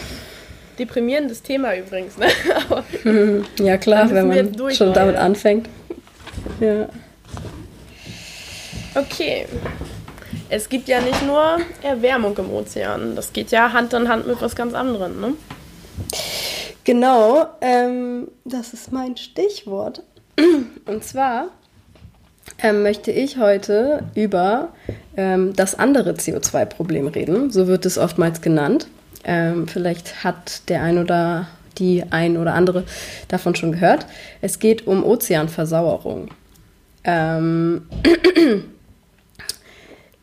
deprimierendes Thema übrigens, ne? <laughs> Aber <laughs> Ja, klar, wenn man durch, schon damit anfängt. Ja. okay. Es gibt ja nicht nur Erwärmung im Ozean. Das geht ja Hand in Hand mit was ganz anderem, ne? Genau, ähm, das ist mein Stichwort. <clears throat> Und zwar ähm, möchte ich heute über ähm, das andere CO2-Problem reden. So wird es oftmals genannt. Ähm, vielleicht hat der ein oder die ein oder andere davon schon gehört. Es geht um Ozeanversauerung. Ähm, <clears throat>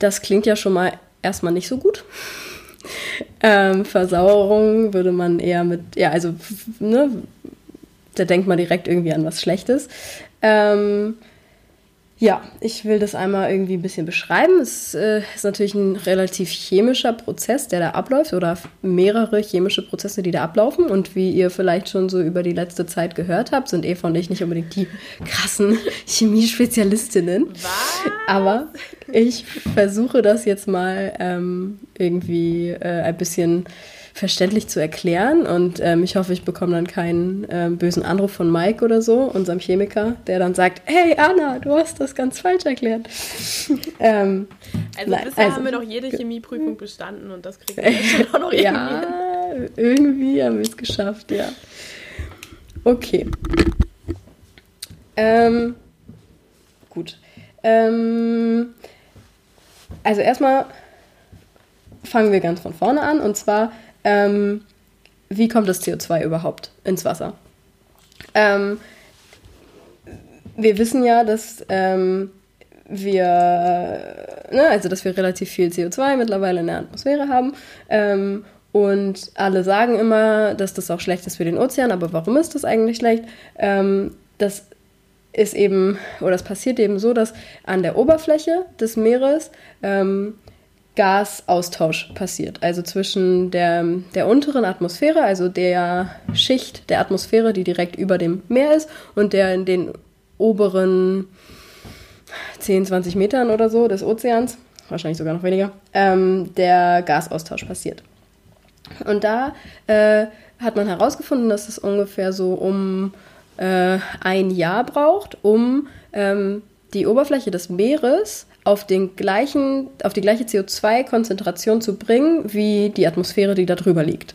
das klingt ja schon mal erstmal nicht so gut. Ähm, Versauerung würde man eher mit, ja, also, ne, da denkt man direkt irgendwie an was Schlechtes. Ähm, ja, ich will das einmal irgendwie ein bisschen beschreiben. Es äh, ist natürlich ein relativ chemischer Prozess, der da abläuft oder mehrere chemische Prozesse, die da ablaufen. Und wie ihr vielleicht schon so über die letzte Zeit gehört habt, sind Eva und ich nicht unbedingt die krassen <laughs> Chemiespezialistinnen. Was? Aber ich versuche das jetzt mal ähm, irgendwie äh, ein bisschen verständlich zu erklären und ähm, ich hoffe, ich bekomme dann keinen ähm, bösen Anruf von Mike oder so, unserem Chemiker, der dann sagt, hey Anna, du hast das ganz falsch erklärt. <laughs> ähm, Also Nein, bisher also- haben wir doch jede Chemieprüfung bestanden und das kriegen <laughs> wir jetzt auch noch irgendwie hin. ja, irgendwie haben wir es geschafft, ja. Okay. Ähm, gut. Ähm, also erstmal fangen wir ganz von vorne an und zwar, ähm, wie kommt das CO2 überhaupt ins Wasser? Ähm, wir wissen ja, dass ähm, wir, ne, also dass wir relativ viel CO2 mittlerweile in der Atmosphäre haben. Ähm, und alle sagen immer, dass das auch schlecht ist für den Ozean, aber warum ist das eigentlich schlecht? Ähm, das ist eben, oder es passiert eben so, dass an der Oberfläche des Meeres ähm, Gasaustausch passiert. Also zwischen der, der unteren Atmosphäre, also der Schicht der Atmosphäre, die direkt über dem Meer ist, und der in den oberen 10, 20 Metern oder so des Ozeans, wahrscheinlich sogar noch weniger, ähm, der Gasaustausch passiert. Und da äh, hat man herausgefunden, dass es ungefähr so um äh, ein Jahr braucht, um ähm, die Oberfläche des Meeres auf, den gleichen, auf die gleiche CO2-Konzentration zu bringen, wie die Atmosphäre, die da drüber liegt.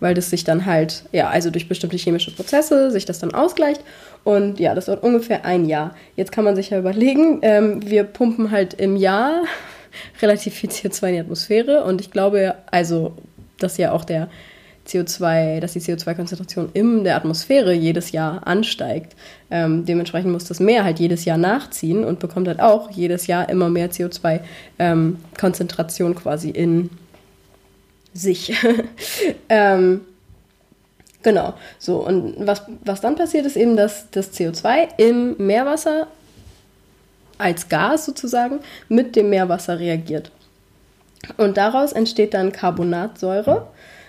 Weil das sich dann halt, ja, also durch bestimmte chemische Prozesse sich das dann ausgleicht. Und ja, das dauert ungefähr ein Jahr. Jetzt kann man sich ja überlegen, ähm, wir pumpen halt im Jahr <laughs> relativ viel CO2 in die Atmosphäre. Und ich glaube, also, dass ja auch der CO2, dass die CO2-Konzentration in der Atmosphäre jedes Jahr ansteigt. Ähm, dementsprechend muss das Meer halt jedes Jahr nachziehen und bekommt halt auch jedes Jahr immer mehr CO2-Konzentration quasi in sich. <laughs> ähm, genau, so. Und was, was dann passiert, ist eben, dass das CO2 im Meerwasser als Gas sozusagen mit dem Meerwasser reagiert. Und daraus entsteht dann Carbonatsäure.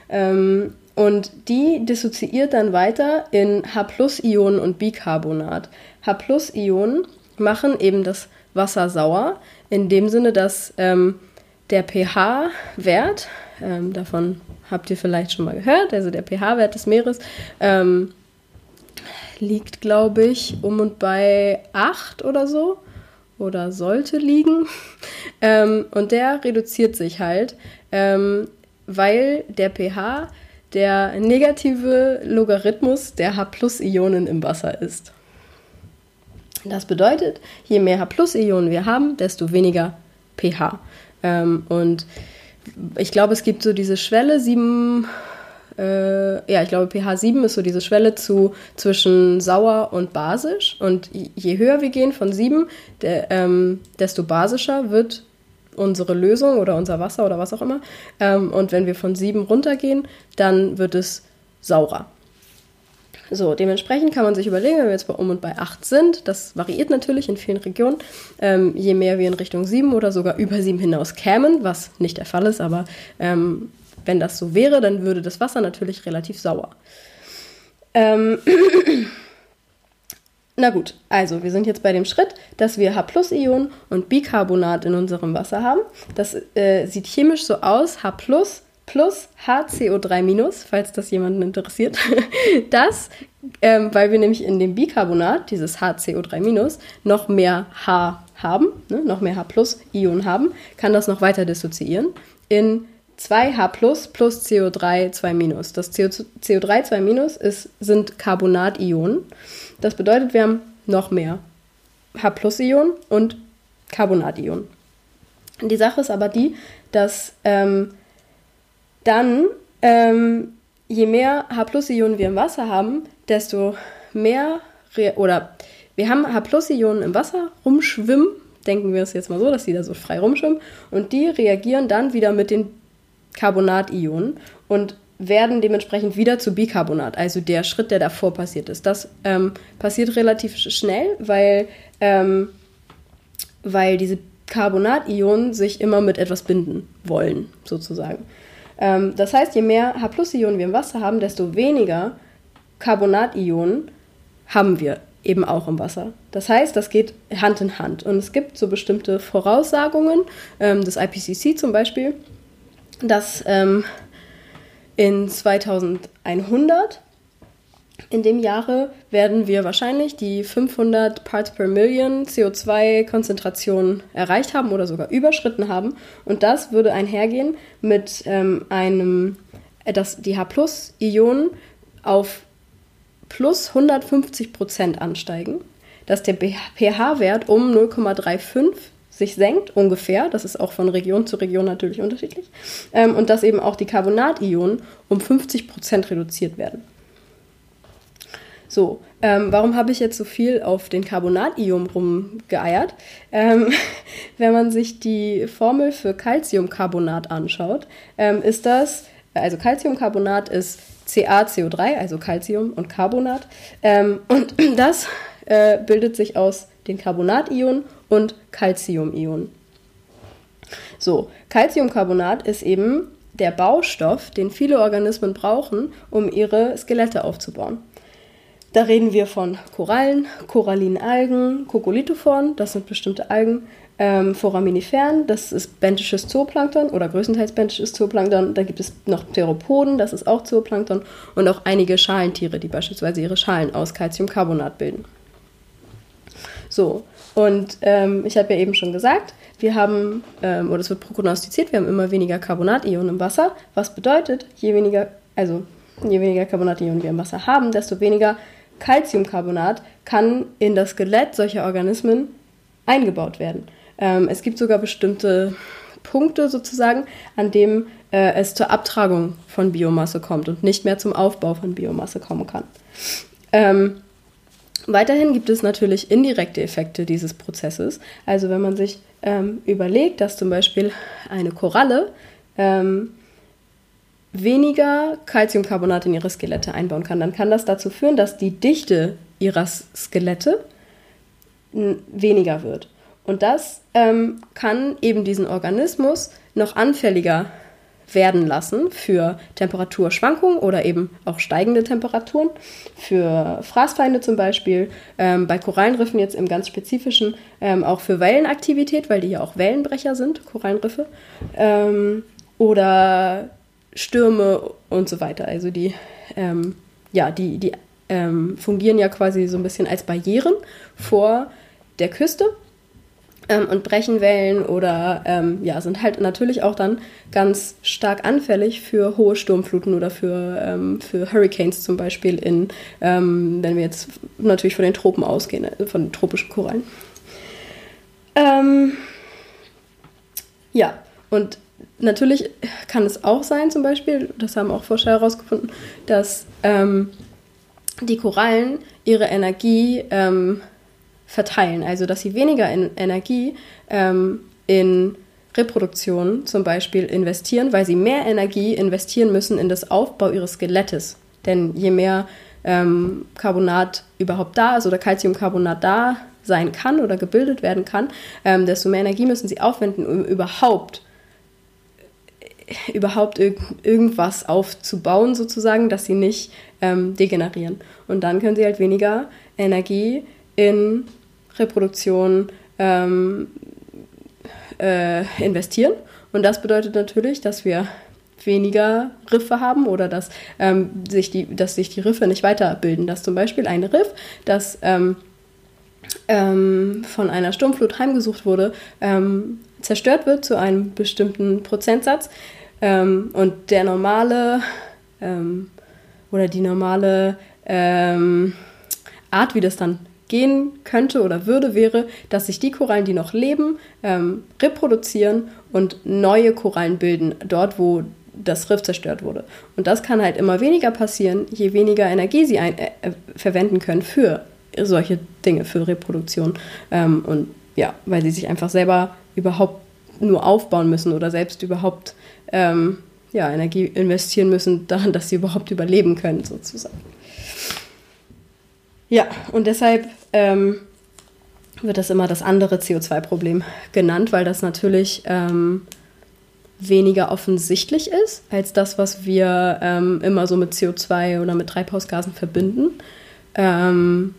Ähm, und die dissoziiert dann weiter in H-Ionen und Bicarbonat. H-Ionen machen eben das Wasser sauer, in dem Sinne, dass ähm, der pH-Wert, ähm, davon habt ihr vielleicht schon mal gehört, also der pH-Wert des Meeres, ähm, liegt, glaube ich, um und bei 8 oder so oder sollte liegen. <laughs> Ähm, und der reduziert sich halt, ähm, weil der pH der negative Logarithmus der H-Ionen im Wasser ist. Das bedeutet, je mehr H-Ionen wir haben, desto weniger pH. Ähm, und ich glaube, es gibt so diese Schwelle 7, äh, ja, ich glaube, pH 7 ist so diese Schwelle zu, zwischen sauer und basisch. Und je höher wir gehen von 7, der, ähm, desto basischer wird unsere Lösung oder unser Wasser oder was auch immer. Ähm, und wenn wir von 7 runtergehen, dann wird es saurer. So, dementsprechend kann man sich überlegen, wenn wir jetzt bei um und bei 8 sind, das variiert natürlich in vielen Regionen, ähm, je mehr wir in Richtung 7 oder sogar über 7 hinaus kämen, was nicht der Fall ist, aber ähm, wenn das so wäre, dann würde das Wasser natürlich relativ sauer. Ähm <clears throat> Na gut, also wir sind jetzt bei dem Schritt, dass wir H-Ionen und Bicarbonat in unserem Wasser haben. Das äh, sieht chemisch so aus, H plus HCO3 falls das jemanden interessiert. <laughs> Das, ähm, weil wir nämlich in dem Bicarbonat, dieses HCO3 noch mehr H haben, ne, noch mehr H plus Ionen haben, kann das noch weiter dissoziieren in 2H plus plus CO3 2 Das CO, CO3 2 ist, sind Carbonationen. Das bedeutet, wir haben noch mehr H plus Ionen und Carbonationen. Die Sache ist aber die, dass ähm, dann, ähm, je mehr H-Ionen wir im Wasser haben, desto mehr, oder wir haben H-Ionen im Wasser rumschwimmen, denken wir es jetzt mal so, dass die da so frei rumschwimmen, und die reagieren dann wieder mit den Carbonationen und werden dementsprechend wieder zu Bicarbonat, also der Schritt, der davor passiert ist. Das ähm, passiert relativ schnell, weil, ähm, weil diese Carbonationen sich immer mit etwas binden wollen, sozusagen. Ähm, das heißt, je mehr H-Ionen wir im Wasser haben, desto weniger Carbonationen haben wir eben auch im Wasser. Das heißt, das geht Hand in Hand. Und es gibt so bestimmte Voraussagungen, ähm, des IPCC zum Beispiel, dass ähm, in 2100 in dem Jahre werden wir wahrscheinlich die 500 Parts per Million CO2-Konzentration erreicht haben oder sogar überschritten haben. Und das würde einhergehen mit ähm, einem, äh, dass die H-Ionen auf plus 150 Prozent ansteigen, dass der pH-Wert um 0,35 sich senkt, ungefähr. Das ist auch von Region zu Region natürlich unterschiedlich. Ähm, und dass eben auch die Carbonationen um 50 Prozent reduziert werden. So, ähm, warum habe ich jetzt so viel auf den Carbonatium rumgeeiert? Ähm, <laughs> wenn man sich die Formel für Calciumcarbonat anschaut, ähm, ist das, also Calciumcarbonat ist CaCO3, also Calcium und Carbonat. Ähm, und <clears throat> das äh, bildet sich aus den Carbonationen und Calciumionen. So, Calciumcarbonat ist eben der Baustoff, den viele Organismen brauchen, um ihre Skelette aufzubauen. Da reden wir von Korallen, korallinen Algen, Kokolithophoren, das sind bestimmte Algen, ähm, Foraminiferen, das ist benthisches Zooplankton oder größtenteils benthisches Zooplankton. Da gibt es noch Theropoden, das ist auch Zooplankton und auch einige Schalentiere, die beispielsweise ihre Schalen aus Calciumcarbonat bilden. So, und ähm, ich habe ja eben schon gesagt, wir haben, ähm, oder es wird prognostiziert, wir haben immer weniger Carbonationen im Wasser, was bedeutet, je weniger, also je weniger Carbonationen wir im Wasser haben, desto weniger Calciumcarbonat kann in das Skelett solcher Organismen eingebaut werden. Ähm, es gibt sogar bestimmte Punkte sozusagen, an dem äh, es zur Abtragung von Biomasse kommt und nicht mehr zum Aufbau von Biomasse kommen kann. Ähm, weiterhin gibt es natürlich indirekte Effekte dieses Prozesses. Also wenn man sich ähm, überlegt, dass zum Beispiel eine Koralle ähm, weniger Calciumcarbonat in ihre Skelette einbauen kann, dann kann das dazu führen, dass die Dichte ihrer Skelette weniger wird. Und das ähm, kann eben diesen Organismus noch anfälliger werden lassen für Temperaturschwankungen oder eben auch steigende Temperaturen, für Fraßfeinde zum Beispiel, ähm, bei Korallenriffen jetzt im ganz spezifischen ähm, auch für Wellenaktivität, weil die ja auch Wellenbrecher sind, Korallenriffe, ähm, oder Stürme und so weiter. Also die, ähm, ja, die, die ähm, fungieren ja quasi so ein bisschen als Barrieren vor der Küste ähm, und brechen Wellen oder ähm, ja, sind halt natürlich auch dann ganz stark anfällig für hohe Sturmfluten oder für, ähm, für Hurricanes zum Beispiel in, ähm, wenn wir jetzt natürlich von den Tropen ausgehen, äh, von tropischen Korallen. Ähm, ja, und natürlich kann es auch sein, zum Beispiel, das haben auch Forscher herausgefunden, dass ähm, die Korallen ihre Energie ähm, verteilen. Also dass sie weniger in Energie ähm, in Reproduktion zum Beispiel investieren, weil sie mehr Energie investieren müssen in das Aufbau ihres Skelettes. Denn je mehr ähm, Carbonat überhaupt da ist oder Calciumcarbonat da sein kann oder gebildet werden kann, ähm, desto mehr Energie müssen sie aufwenden, um überhaupt überhaupt irg irgendwas aufzubauen, sozusagen, dass sie nicht ähm, degenerieren. Und dann können sie halt weniger Energie in Reproduktion ähm, äh, investieren. Und das bedeutet natürlich, dass wir weniger Riffe haben oder dass, ähm, sich, die, dass sich die Riffe nicht weiterbilden. Dass zum Beispiel ein Riff, das ähm, ähm, von einer Sturmflut heimgesucht wurde, ähm, zerstört wird zu einem bestimmten Prozentsatz. Ähm, und der normale ähm, oder die normale Art, wie das dann gehen könnte oder würde, wäre, dass sich die Korallen, die noch leben, ähm, reproduzieren und neue Korallen bilden, dort wo das Riff zerstört wurde. Und das kann halt immer weniger passieren, je weniger Energie sie ein, äh, äh verwenden können für solche Dinge, für Reproduktion. Ähm, und ja, weil sie sich einfach selber überhaupt nur aufbauen müssen oder selbst überhaupt ähm, ja, Energie investieren müssen daran, dass sie überhaupt überleben können, sozusagen. Ja, und deshalb ähm, wird das immer das andere CO2-Problem genannt, weil das natürlich ähm, weniger offensichtlich ist als das, was wir ähm, immer so mit CO2 oder mit Treibhausgasen verbinden. Ähm,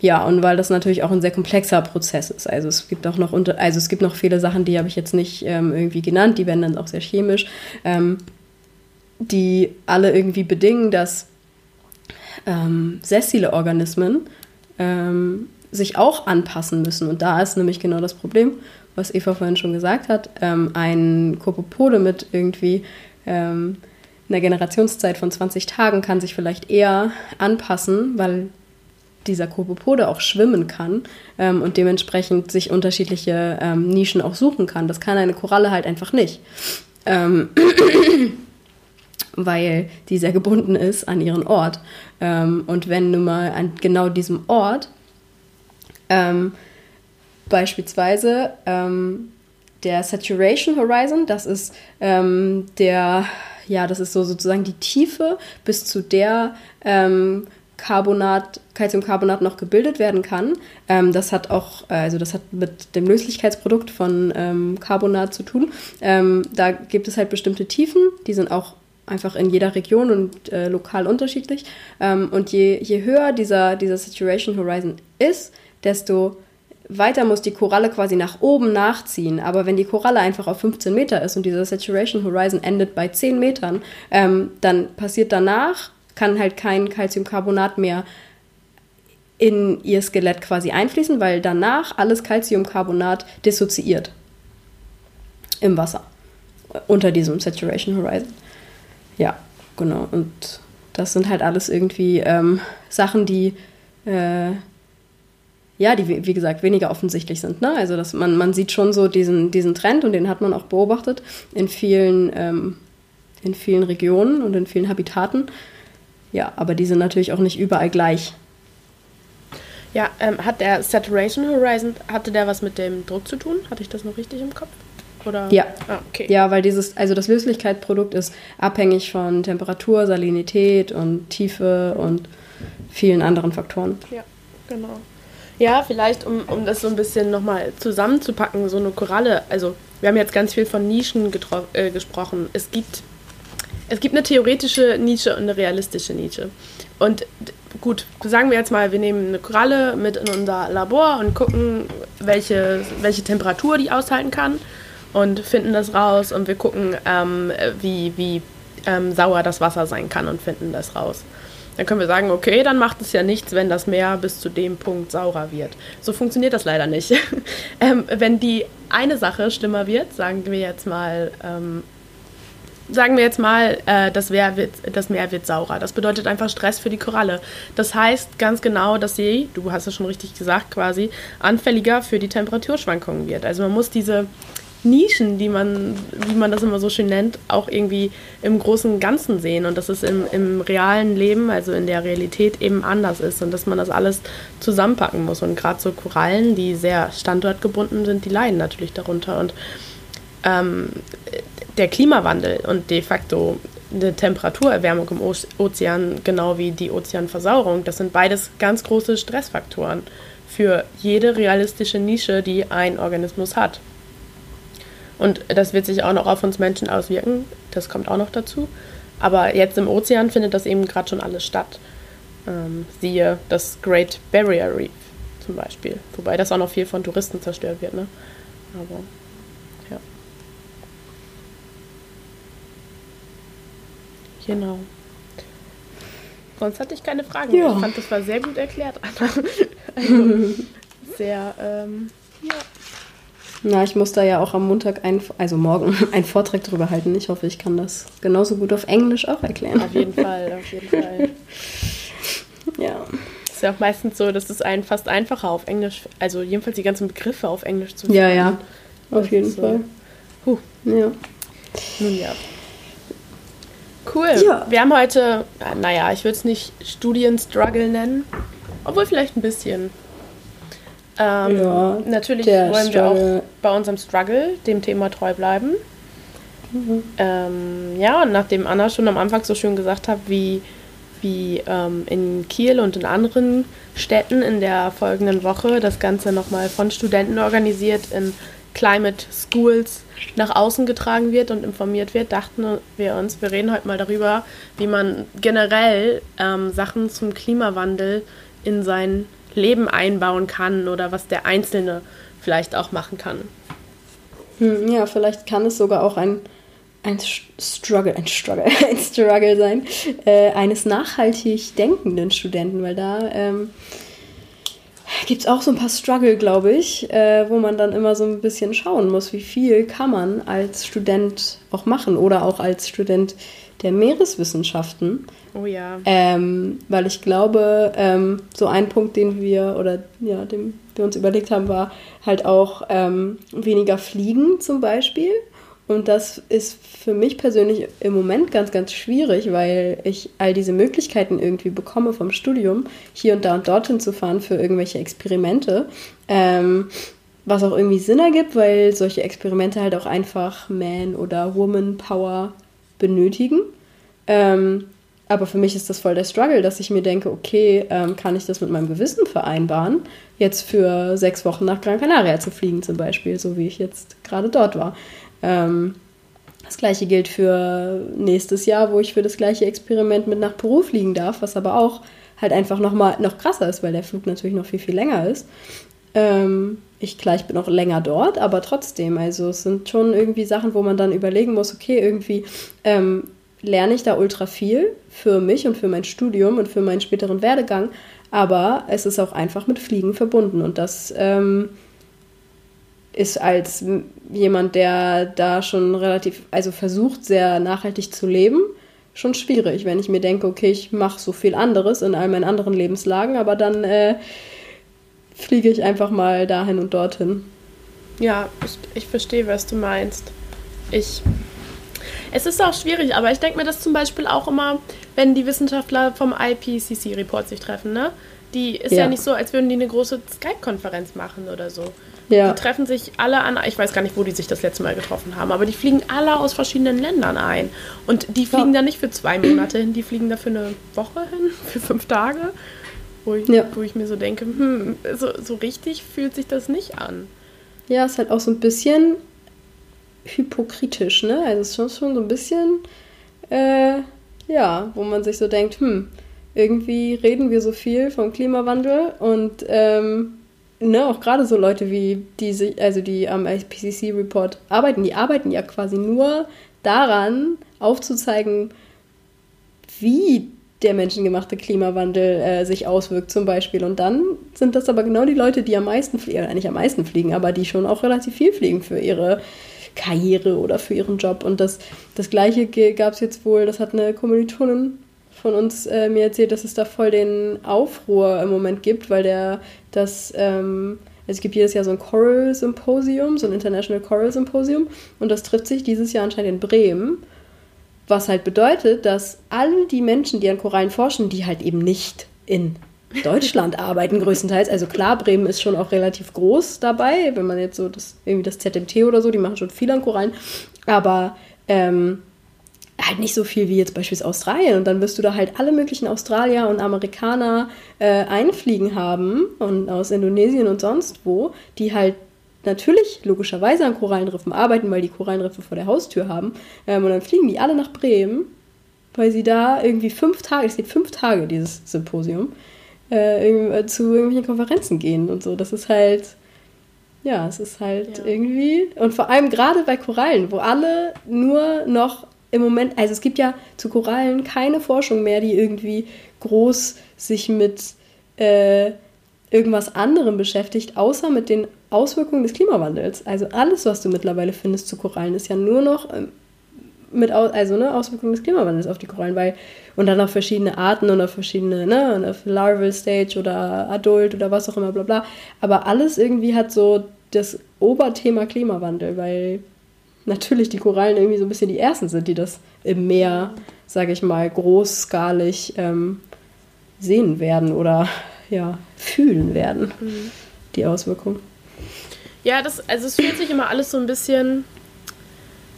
ja, und weil das natürlich auch ein sehr komplexer Prozess ist. Also es gibt auch noch unter, also es gibt noch viele Sachen, die habe ich jetzt nicht ähm, irgendwie genannt, die werden dann auch sehr chemisch, ähm, die alle irgendwie bedingen, dass ähm, sessile Organismen ähm, sich auch anpassen müssen. Und da ist nämlich genau das Problem, was Eva vorhin schon gesagt hat. Ähm, ein Kopopode mit irgendwie ähm, einer Generationszeit von 20 Tagen kann sich vielleicht eher anpassen, weil dieser Kopopode auch schwimmen kann ähm, und dementsprechend sich unterschiedliche ähm, Nischen auch suchen kann. Das kann eine Koralle halt einfach nicht. Weil die sehr gebunden ist an ihren Ort. Ähm, und wenn nun mal an genau diesem Ort ähm, beispielsweise ähm, der Saturation Horizon, das ist ähm, der, ja, das ist so sozusagen die Tiefe, bis zu der ähm, Carbonat, Calciumcarbonat noch gebildet werden kann. Ähm, das hat auch, also das hat mit dem Löslichkeitsprodukt von ähm, Carbonat zu tun. Ähm, da gibt es halt bestimmte Tiefen, die sind auch einfach in jeder Region und äh, lokal unterschiedlich. Ähm, und je, je höher dieser, dieser Saturation Horizon ist, desto weiter muss die Koralle quasi nach oben nachziehen. Aber wenn die Koralle einfach auf 15 Meter ist und dieser Saturation Horizon endet bei 10 Metern, ähm, dann passiert danach, kann halt kein Calciumcarbonat mehr in ihr Skelett quasi einfließen, weil danach alles Calciumcarbonat dissoziiert im Wasser unter diesem Saturation Horizon. Ja, genau. Und das sind halt alles irgendwie ähm, Sachen, die, äh, ja, die, wie gesagt, weniger offensichtlich sind. Ne? Also dass man, man sieht schon so diesen, diesen Trend und den hat man auch beobachtet in vielen, ähm, in vielen Regionen und in vielen Habitaten. Ja, aber die sind natürlich auch nicht überall gleich. Ja, ähm, hat der Saturation Horizon, hatte der was mit dem Druck zu tun? Hatte ich das noch richtig im Kopf? Oder? Ja. Ah, okay. Ja, weil dieses, also das Löslichkeitsprodukt ist abhängig von Temperatur, Salinität und Tiefe und vielen anderen Faktoren. Ja, genau. Ja, vielleicht, um, um das so ein bisschen nochmal zusammenzupacken, so eine Koralle. Also, wir haben jetzt ganz viel von Nischen äh, gesprochen. Es gibt, es gibt eine theoretische Nische und eine realistische Nische. Und gut, sagen wir jetzt mal, wir nehmen eine Koralle mit in unser Labor und gucken, welche, welche Temperatur die aushalten kann und finden das raus und wir gucken, ähm, wie, wie ähm, sauer das Wasser sein kann und finden das raus. Dann können wir sagen, okay, dann macht es ja nichts, wenn das Meer bis zu dem Punkt saurer wird. So funktioniert das leider nicht. <laughs> ähm, wenn die eine Sache schlimmer wird, sagen wir jetzt mal, ähm, sagen wir jetzt mal, äh, das, Meer wird, das Meer wird saurer. Das bedeutet einfach Stress für die Koralle. Das heißt ganz genau, dass sie, du hast es schon richtig gesagt, quasi anfälliger für die Temperaturschwankungen wird. Also man muss diese Nischen, die man, wie man das immer so schön nennt, auch irgendwie im großen Ganzen sehen und dass es im, im realen Leben, also in der Realität eben anders ist und dass man das alles zusammenpacken muss. Und gerade so Korallen, die sehr standortgebunden sind, die leiden natürlich darunter. Und ähm, der Klimawandel und de facto eine Temperaturerwärmung im Ozean, genau wie die Ozeanversauerung, das sind beides ganz große Stressfaktoren für jede realistische Nische, die ein Organismus hat. Und das wird sich auch noch auf uns Menschen auswirken. Das kommt auch noch dazu. Aber jetzt im Ozean findet das eben gerade schon alles statt. Ähm, siehe das Great Barrier Reef zum Beispiel. Wobei das auch noch viel von Touristen zerstört wird. Ne? Aber ja. Genau. Sonst hatte ich keine Fragen. Ja. Ich fand, das war sehr gut erklärt, Anna. <laughs> also, sehr, ähm, ja. Na, ich muss da ja auch am Montag, ein, also morgen, <laughs> einen Vortrag drüber halten. Ich hoffe, ich kann das genauso gut auf Englisch auch erklären. Auf jeden Fall, auf jeden Fall. <laughs> ja. Ist ja auch meistens so, dass es einen fast einfacher auf Englisch, also jedenfalls die ganzen Begriffe auf Englisch zu finden. Ja, ja, auf jeden so. Fall. Huh. Ja. Nun ja. Cool. Ja. Wir haben heute, naja, ich würde es nicht Studienstruggle nennen, obwohl vielleicht ein bisschen. Ähm, ja, natürlich wollen Struggle. wir auch bei unserem Struggle dem Thema treu bleiben. Mhm. Ähm, ja, und nachdem Anna schon am Anfang so schön gesagt hat, wie, wie ähm, in Kiel und in anderen Städten in der folgenden Woche das Ganze nochmal von Studenten organisiert in Climate Schools nach außen getragen wird und informiert wird, dachten wir uns, wir reden heute mal darüber, wie man generell ähm, Sachen zum Klimawandel in sein Leben einbauen kann oder was der Einzelne vielleicht auch machen kann. Hm, ja, vielleicht kann es sogar auch ein, ein Struggle, ein Struggle, <laughs> ein Struggle sein, äh, eines nachhaltig denkenden Studenten, weil da ähm, gibt es auch so ein paar Struggle, glaube ich, äh, wo man dann immer so ein bisschen schauen muss, wie viel kann man als Student auch machen oder auch als Student der Meereswissenschaften. Oh ja. Ähm, weil ich glaube, ähm, so ein Punkt, den wir oder ja, den wir uns überlegt haben, war halt auch ähm, weniger Fliegen zum Beispiel. Und das ist für mich persönlich im Moment ganz, ganz schwierig, weil ich all diese Möglichkeiten irgendwie bekomme vom Studium, hier und da und dorthin zu fahren für irgendwelche Experimente. Ähm, was auch irgendwie Sinn ergibt, weil solche Experimente halt auch einfach Man- oder Woman-Power benötigen. Ähm, aber für mich ist das voll der Struggle, dass ich mir denke, okay, ähm, kann ich das mit meinem Gewissen vereinbaren, jetzt für sechs Wochen nach Gran Canaria zu fliegen zum Beispiel, so wie ich jetzt gerade dort war. Ähm, das gleiche gilt für nächstes Jahr, wo ich für das gleiche Experiment mit nach Peru fliegen darf, was aber auch halt einfach noch mal noch krasser ist, weil der Flug natürlich noch viel viel länger ist. Ähm, ich klar, ich bin auch länger dort, aber trotzdem, also es sind schon irgendwie Sachen, wo man dann überlegen muss, okay, irgendwie ähm, lerne ich da ultra viel für mich und für mein Studium und für meinen späteren Werdegang, aber es ist auch einfach mit Fliegen verbunden und das ähm, ist als jemand, der da schon relativ, also versucht, sehr nachhaltig zu leben, schon schwierig, wenn ich mir denke, okay, ich mache so viel anderes in all meinen anderen Lebenslagen, aber dann äh, fliege ich einfach mal dahin und dorthin. Ja, ich, ich verstehe, was du meinst. Ich es ist auch schwierig, aber ich denke mir das zum Beispiel auch immer, wenn die Wissenschaftler vom IPCC-Report sich treffen, ne? Die ist ja. ja nicht so, als würden die eine große Skype-Konferenz machen oder so. Ja. Die treffen sich alle an, ich weiß gar nicht, wo die sich das letzte Mal getroffen haben, aber die fliegen alle aus verschiedenen Ländern ein. Und die fliegen ja. da nicht für zwei Monate hin, die fliegen da für eine Woche hin, <laughs> für fünf Tage. Wo ich, ja. wo ich mir so denke, hm, so, so richtig fühlt sich das nicht an. Ja, ist halt auch so ein bisschen hypokritisch, ne? Also es ist schon, schon so ein bisschen, äh, ja, wo man sich so denkt, hm, irgendwie reden wir so viel vom Klimawandel und ähm, ne, auch gerade so Leute wie die, also die am IPCC-Report arbeiten, die arbeiten ja quasi nur daran, aufzuzeigen, wie der menschengemachte Klimawandel äh, sich auswirkt zum Beispiel. Und dann sind das aber genau die Leute, die am meisten fliegen, oder nicht am meisten fliegen, aber die schon auch relativ viel fliegen für ihre Karriere oder für ihren Job. Und das, das gleiche gab es jetzt wohl, das hat eine Kommilitonin von uns äh, mir erzählt, dass es da voll den Aufruhr im Moment gibt, weil der das, ähm, also es gibt jedes Jahr so ein Coral Symposium, so ein International Coral Symposium und das trifft sich dieses Jahr anscheinend in Bremen. Was halt bedeutet, dass all die Menschen, die an Korallen forschen, die halt eben nicht in Deutschland <laughs> arbeiten größtenteils. Also klar, Bremen ist schon auch relativ groß dabei, wenn man jetzt so das irgendwie das ZMT oder so, die machen schon viel an Korallen, aber ähm, halt nicht so viel wie jetzt beispielsweise Australien. Und dann wirst du da halt alle möglichen Australier und Amerikaner äh, einfliegen haben und aus Indonesien und sonst wo, die halt natürlich logischerweise an Korallenriffen arbeiten, weil die Korallenriffe vor der Haustür haben. Ähm, und dann fliegen die alle nach Bremen, weil sie da irgendwie fünf Tage, es geht fünf Tage, dieses Symposium, äh, zu irgendwelchen Konferenzen gehen und so. Das ist halt, ja, es ist halt ja. irgendwie, und vor allem gerade bei Korallen, wo alle nur noch im Moment, also es gibt ja zu Korallen keine Forschung mehr, die irgendwie groß sich mit äh, irgendwas anderem beschäftigt, außer mit den Auswirkungen des Klimawandels. Also alles, was du mittlerweile findest zu Korallen, ist ja nur noch ähm, mit also ne, Auswirkungen des Klimawandels auf die Korallen, weil und dann auf verschiedene Arten und auf verschiedene, ne, und auf Larval Stage oder Adult oder was auch immer, bla bla. Aber alles irgendwie hat so das Oberthema Klimawandel, weil natürlich die Korallen irgendwie so ein bisschen die ersten sind, die das im Meer, sage ich mal, großskalig ähm, sehen werden oder <laughs> ja, fühlen werden, mhm. die Auswirkungen. Ja, das, also es fühlt sich immer alles so ein bisschen,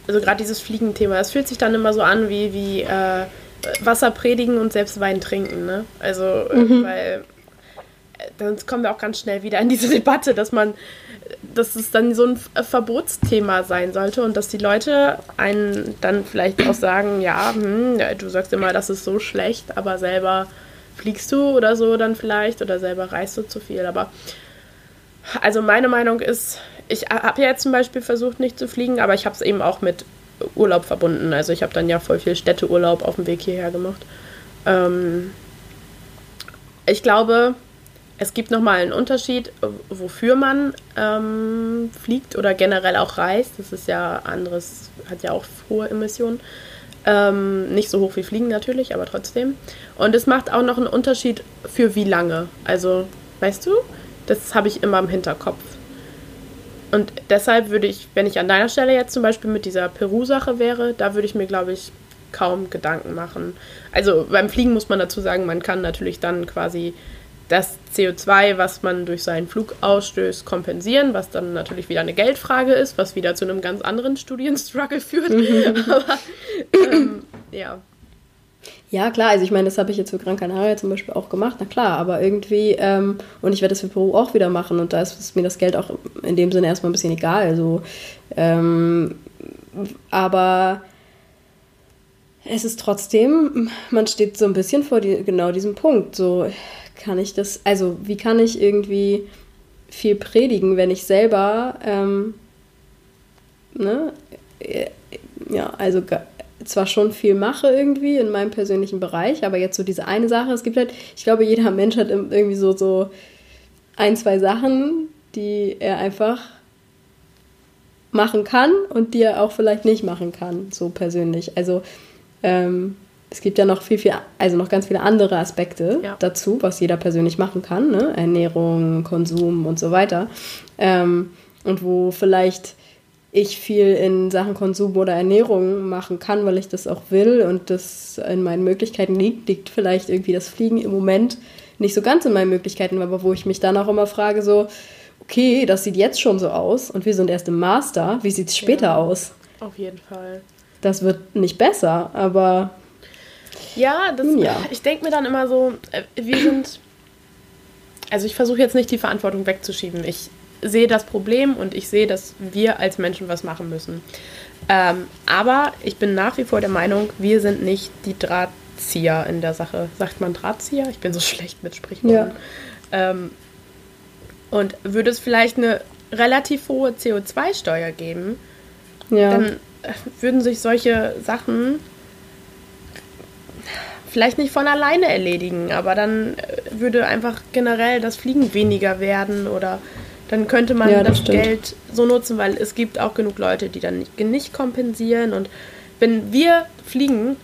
also gerade dieses Fliegenthema, es fühlt sich dann immer so an wie, wie äh, Wasser predigen und selbst Wein trinken, ne? Also, äh, mhm. weil äh, dann kommen wir auch ganz schnell wieder in diese <laughs> Debatte, dass man, dass es dann so ein Verbotsthema sein sollte und dass die Leute einen dann vielleicht auch sagen, ja, hm, du sagst immer, das ist so schlecht, aber selber fliegst du oder so dann vielleicht oder selber reist du zu viel. Aber also meine Meinung ist, ich habe ja jetzt zum Beispiel versucht, nicht zu fliegen, aber ich habe es eben auch mit Urlaub verbunden. Also ich habe dann ja voll viel Städteurlaub auf dem Weg hierher gemacht. Ähm, ich glaube, es gibt nochmal einen Unterschied, wofür man ähm, fliegt oder generell auch reist. Das ist ja anderes, hat ja auch hohe Emissionen. Ähm, nicht so hoch wie Fliegen natürlich, aber trotzdem. Und es macht auch noch einen Unterschied für wie lange. Also, weißt du, das habe ich immer im Hinterkopf. Und deshalb würde ich, wenn ich an deiner Stelle jetzt zum Beispiel mit dieser Peru-Sache wäre, da würde ich mir, glaube ich, kaum Gedanken machen. Also beim Fliegen muss man dazu sagen, man kann natürlich dann quasi das CO2, was man durch seinen Flug ausstößt, kompensieren, was dann natürlich wieder eine Geldfrage ist, was wieder zu einem ganz anderen Studienstruggle führt. <laughs> Aber ähm, ja. Ja, klar, also ich meine, das habe ich jetzt für Gran Canaria zum Beispiel auch gemacht, na klar, aber irgendwie, ähm, und ich werde das für Peru auch wieder machen und da ist mir das Geld auch in dem Sinne erstmal ein bisschen egal. Also, ähm, aber es ist trotzdem, man steht so ein bisschen vor die, genau diesem Punkt. So, kann ich das, also wie kann ich irgendwie viel predigen, wenn ich selber, ähm, ne, äh, ja, also zwar schon viel mache irgendwie in meinem persönlichen Bereich, aber jetzt so diese eine Sache, es gibt halt, ich glaube, jeder Mensch hat irgendwie so, so ein, zwei Sachen, die er einfach machen kann und die er auch vielleicht nicht machen kann, so persönlich. Also ähm, es gibt ja noch viel, viel, also noch ganz viele andere Aspekte ja. dazu, was jeder persönlich machen kann, ne? Ernährung, Konsum und so weiter. Ähm, und wo vielleicht ich viel in Sachen Konsum oder Ernährung machen kann, weil ich das auch will und das in meinen Möglichkeiten liegt, liegt vielleicht irgendwie das Fliegen im Moment nicht so ganz in meinen Möglichkeiten, aber wo ich mich dann auch immer frage, so, okay, das sieht jetzt schon so aus und wir sind erst im Master, wie sieht es später ja, aus? Auf jeden Fall. Das wird nicht besser, aber ja, das, ja. ich denke mir dann immer so, äh, wir sind, also ich versuche jetzt nicht die Verantwortung wegzuschieben. Ich sehe das Problem und ich sehe, dass wir als Menschen was machen müssen. Ähm, aber ich bin nach wie vor der Meinung, wir sind nicht die Drahtzieher in der Sache. Sagt man Drahtzieher? Ich bin so <laughs> schlecht mit Sprichworten. Ja. Ähm, und würde es vielleicht eine relativ hohe CO2-Steuer geben, ja. dann äh, würden sich solche Sachen vielleicht nicht von alleine erledigen, aber dann äh, würde einfach generell das Fliegen weniger werden oder dann könnte man ja, das, das Geld so nutzen, weil es gibt auch genug Leute, die dann nicht, nicht kompensieren und wenn wir fliegen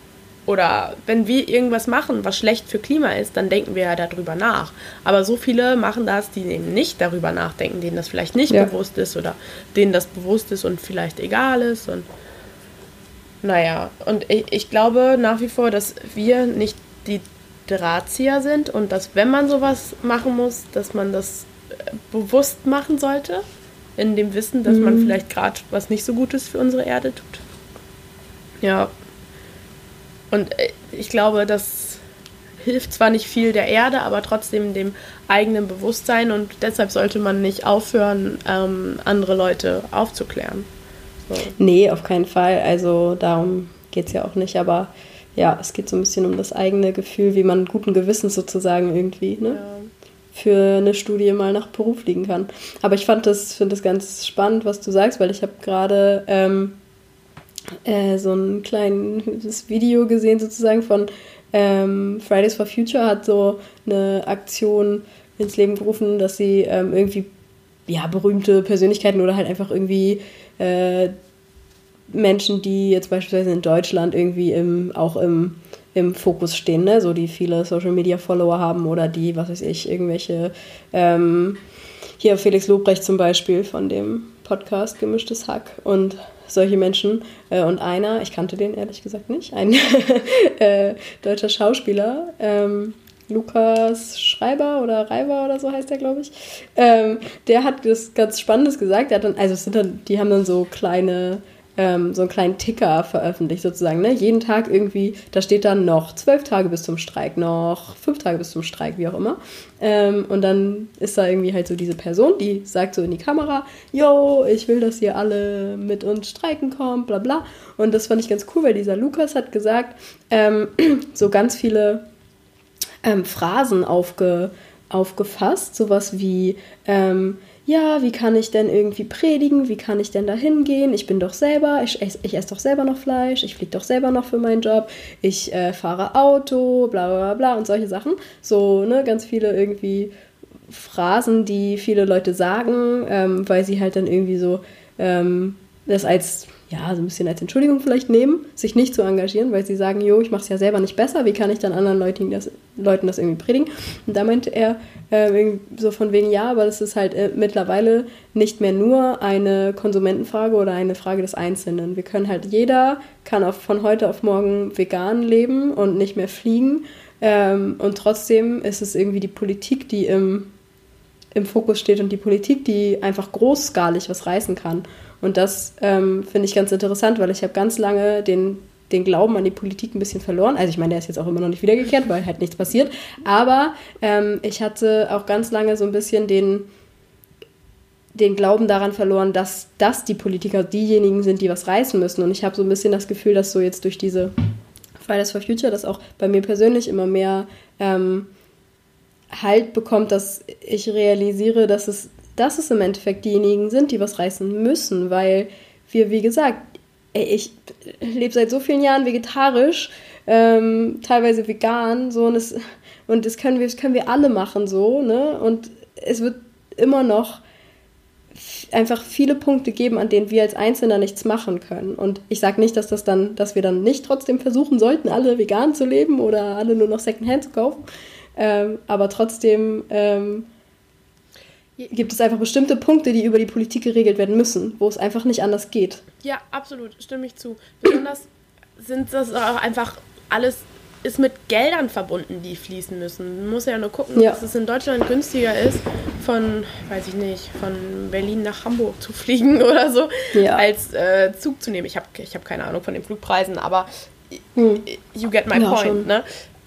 oder wenn wir irgendwas machen, was schlecht für Klima ist, dann denken wir ja darüber nach. Aber so viele machen das, die eben nicht darüber nachdenken, denen das vielleicht nicht ja. bewusst ist oder denen das bewusst ist und vielleicht egal ist. Und naja, und ich, ich glaube nach wie vor, dass wir nicht die Drahtzieher sind und dass wenn man sowas machen muss, dass man das bewusst machen sollte, in dem Wissen, dass mhm. man vielleicht gerade was nicht so Gutes für unsere Erde tut. Ja, und äh, ich glaube, das hilft zwar nicht viel der Erde, aber trotzdem dem eigenen Bewusstsein und deshalb sollte man nicht aufhören, ähm, andere Leute aufzuklären. So. Nee, auf keinen Fall. Also darum geht es ja auch nicht, aber ja, es geht so ein bisschen um das eigene Gefühl, wie man guten Gewissens sozusagen irgendwie, ne? Ja. Für eine Studie mal nach Peru fliegen kann. Aber ich fand das, finde das ganz spannend, was du sagst, weil ich habe gerade ähm, äh, so ein kleines Video gesehen sozusagen von ähm, Fridays for Future hat so eine Aktion ins Leben gerufen, dass sie ähm, irgendwie ja, berühmte Persönlichkeiten oder halt einfach irgendwie äh, Menschen, die jetzt beispielsweise in Deutschland irgendwie im, auch im, im Fokus stehen, ne? so die viele Social Media Follower haben oder die, was weiß ich, irgendwelche ähm, hier Felix Lobrecht zum Beispiel von dem Podcast Gemischtes Hack und solche Menschen. Äh, und einer, ich kannte den ehrlich gesagt nicht, ein <laughs> äh, deutscher Schauspieler, ähm, Lukas Schreiber oder Reiber oder so heißt der, glaube ich. Ähm, der hat das ganz Spannendes gesagt. Er hat dann, also sind dann, die haben dann so kleine ähm, so einen kleinen Ticker veröffentlicht, sozusagen. Ne? Jeden Tag irgendwie, da steht dann noch zwölf Tage bis zum Streik, noch fünf Tage bis zum Streik, wie auch immer. Ähm, und dann ist da irgendwie halt so diese Person, die sagt so in die Kamera, yo, ich will, dass ihr alle mit uns streiken kommt, bla bla. Und das fand ich ganz cool, weil dieser Lukas hat gesagt, ähm, <clears throat> so ganz viele ähm, Phrasen aufge, aufgefasst, sowas wie, ähm, ja, wie kann ich denn irgendwie predigen, wie kann ich denn da hingehen? Ich bin doch selber, ich, ich, ich esse doch selber noch Fleisch, ich fliege doch selber noch für meinen Job, ich äh, fahre Auto, bla bla bla und solche Sachen. So, ne, ganz viele irgendwie Phrasen, die viele Leute sagen, ähm, weil sie halt dann irgendwie so ähm, das als ja, so ein bisschen als Entschuldigung vielleicht nehmen, sich nicht zu engagieren, weil sie sagen, jo, ich mache es ja selber nicht besser, wie kann ich dann anderen Leuten das, Leuten das irgendwie predigen? Und da meinte er äh, so von wegen, ja, aber das ist halt äh, mittlerweile nicht mehr nur eine Konsumentenfrage oder eine Frage des Einzelnen. Wir können halt, jeder kann auf, von heute auf morgen vegan leben und nicht mehr fliegen. Ähm, und trotzdem ist es irgendwie die Politik, die im, im Fokus steht und die Politik, die einfach großskalig was reißen kann. Und das ähm, finde ich ganz interessant, weil ich habe ganz lange den, den Glauben an die Politik ein bisschen verloren. Also ich meine, der ist jetzt auch immer noch nicht wiedergekehrt, weil halt nichts passiert. Aber ähm, ich hatte auch ganz lange so ein bisschen den, den Glauben daran verloren, dass, dass die Politiker diejenigen sind, die was reißen müssen. Und ich habe so ein bisschen das Gefühl, dass so jetzt durch diese Fridays for Future das auch bei mir persönlich immer mehr ähm, Halt bekommt, dass ich realisiere, dass es dass es im Endeffekt diejenigen sind, die was reißen müssen, weil wir, wie gesagt, ey, ich lebe seit so vielen Jahren vegetarisch, ähm, teilweise vegan, so und das, und das können wir, das können wir alle machen, so, ne? Und es wird immer noch einfach viele Punkte geben, an denen wir als Einzelner nichts machen können. Und ich sage nicht, dass das dann, dass wir dann nicht trotzdem versuchen sollten, alle vegan zu leben oder alle nur noch Secondhand zu kaufen. Ähm, aber trotzdem ähm, gibt es einfach bestimmte Punkte, die über die Politik geregelt werden müssen, wo es einfach nicht anders geht. Ja, absolut, stimme ich zu. Besonders sind das auch einfach alles ist mit Geldern verbunden, die fließen müssen. Man muss ja nur gucken, ja. dass es in Deutschland günstiger ist, von, weiß ich nicht, von Berlin nach Hamburg zu fliegen <laughs> oder so, ja. als äh, Zug zu nehmen. Ich habe ich hab keine Ahnung von den Flugpreisen, aber hm. you get my ja, point. Ne?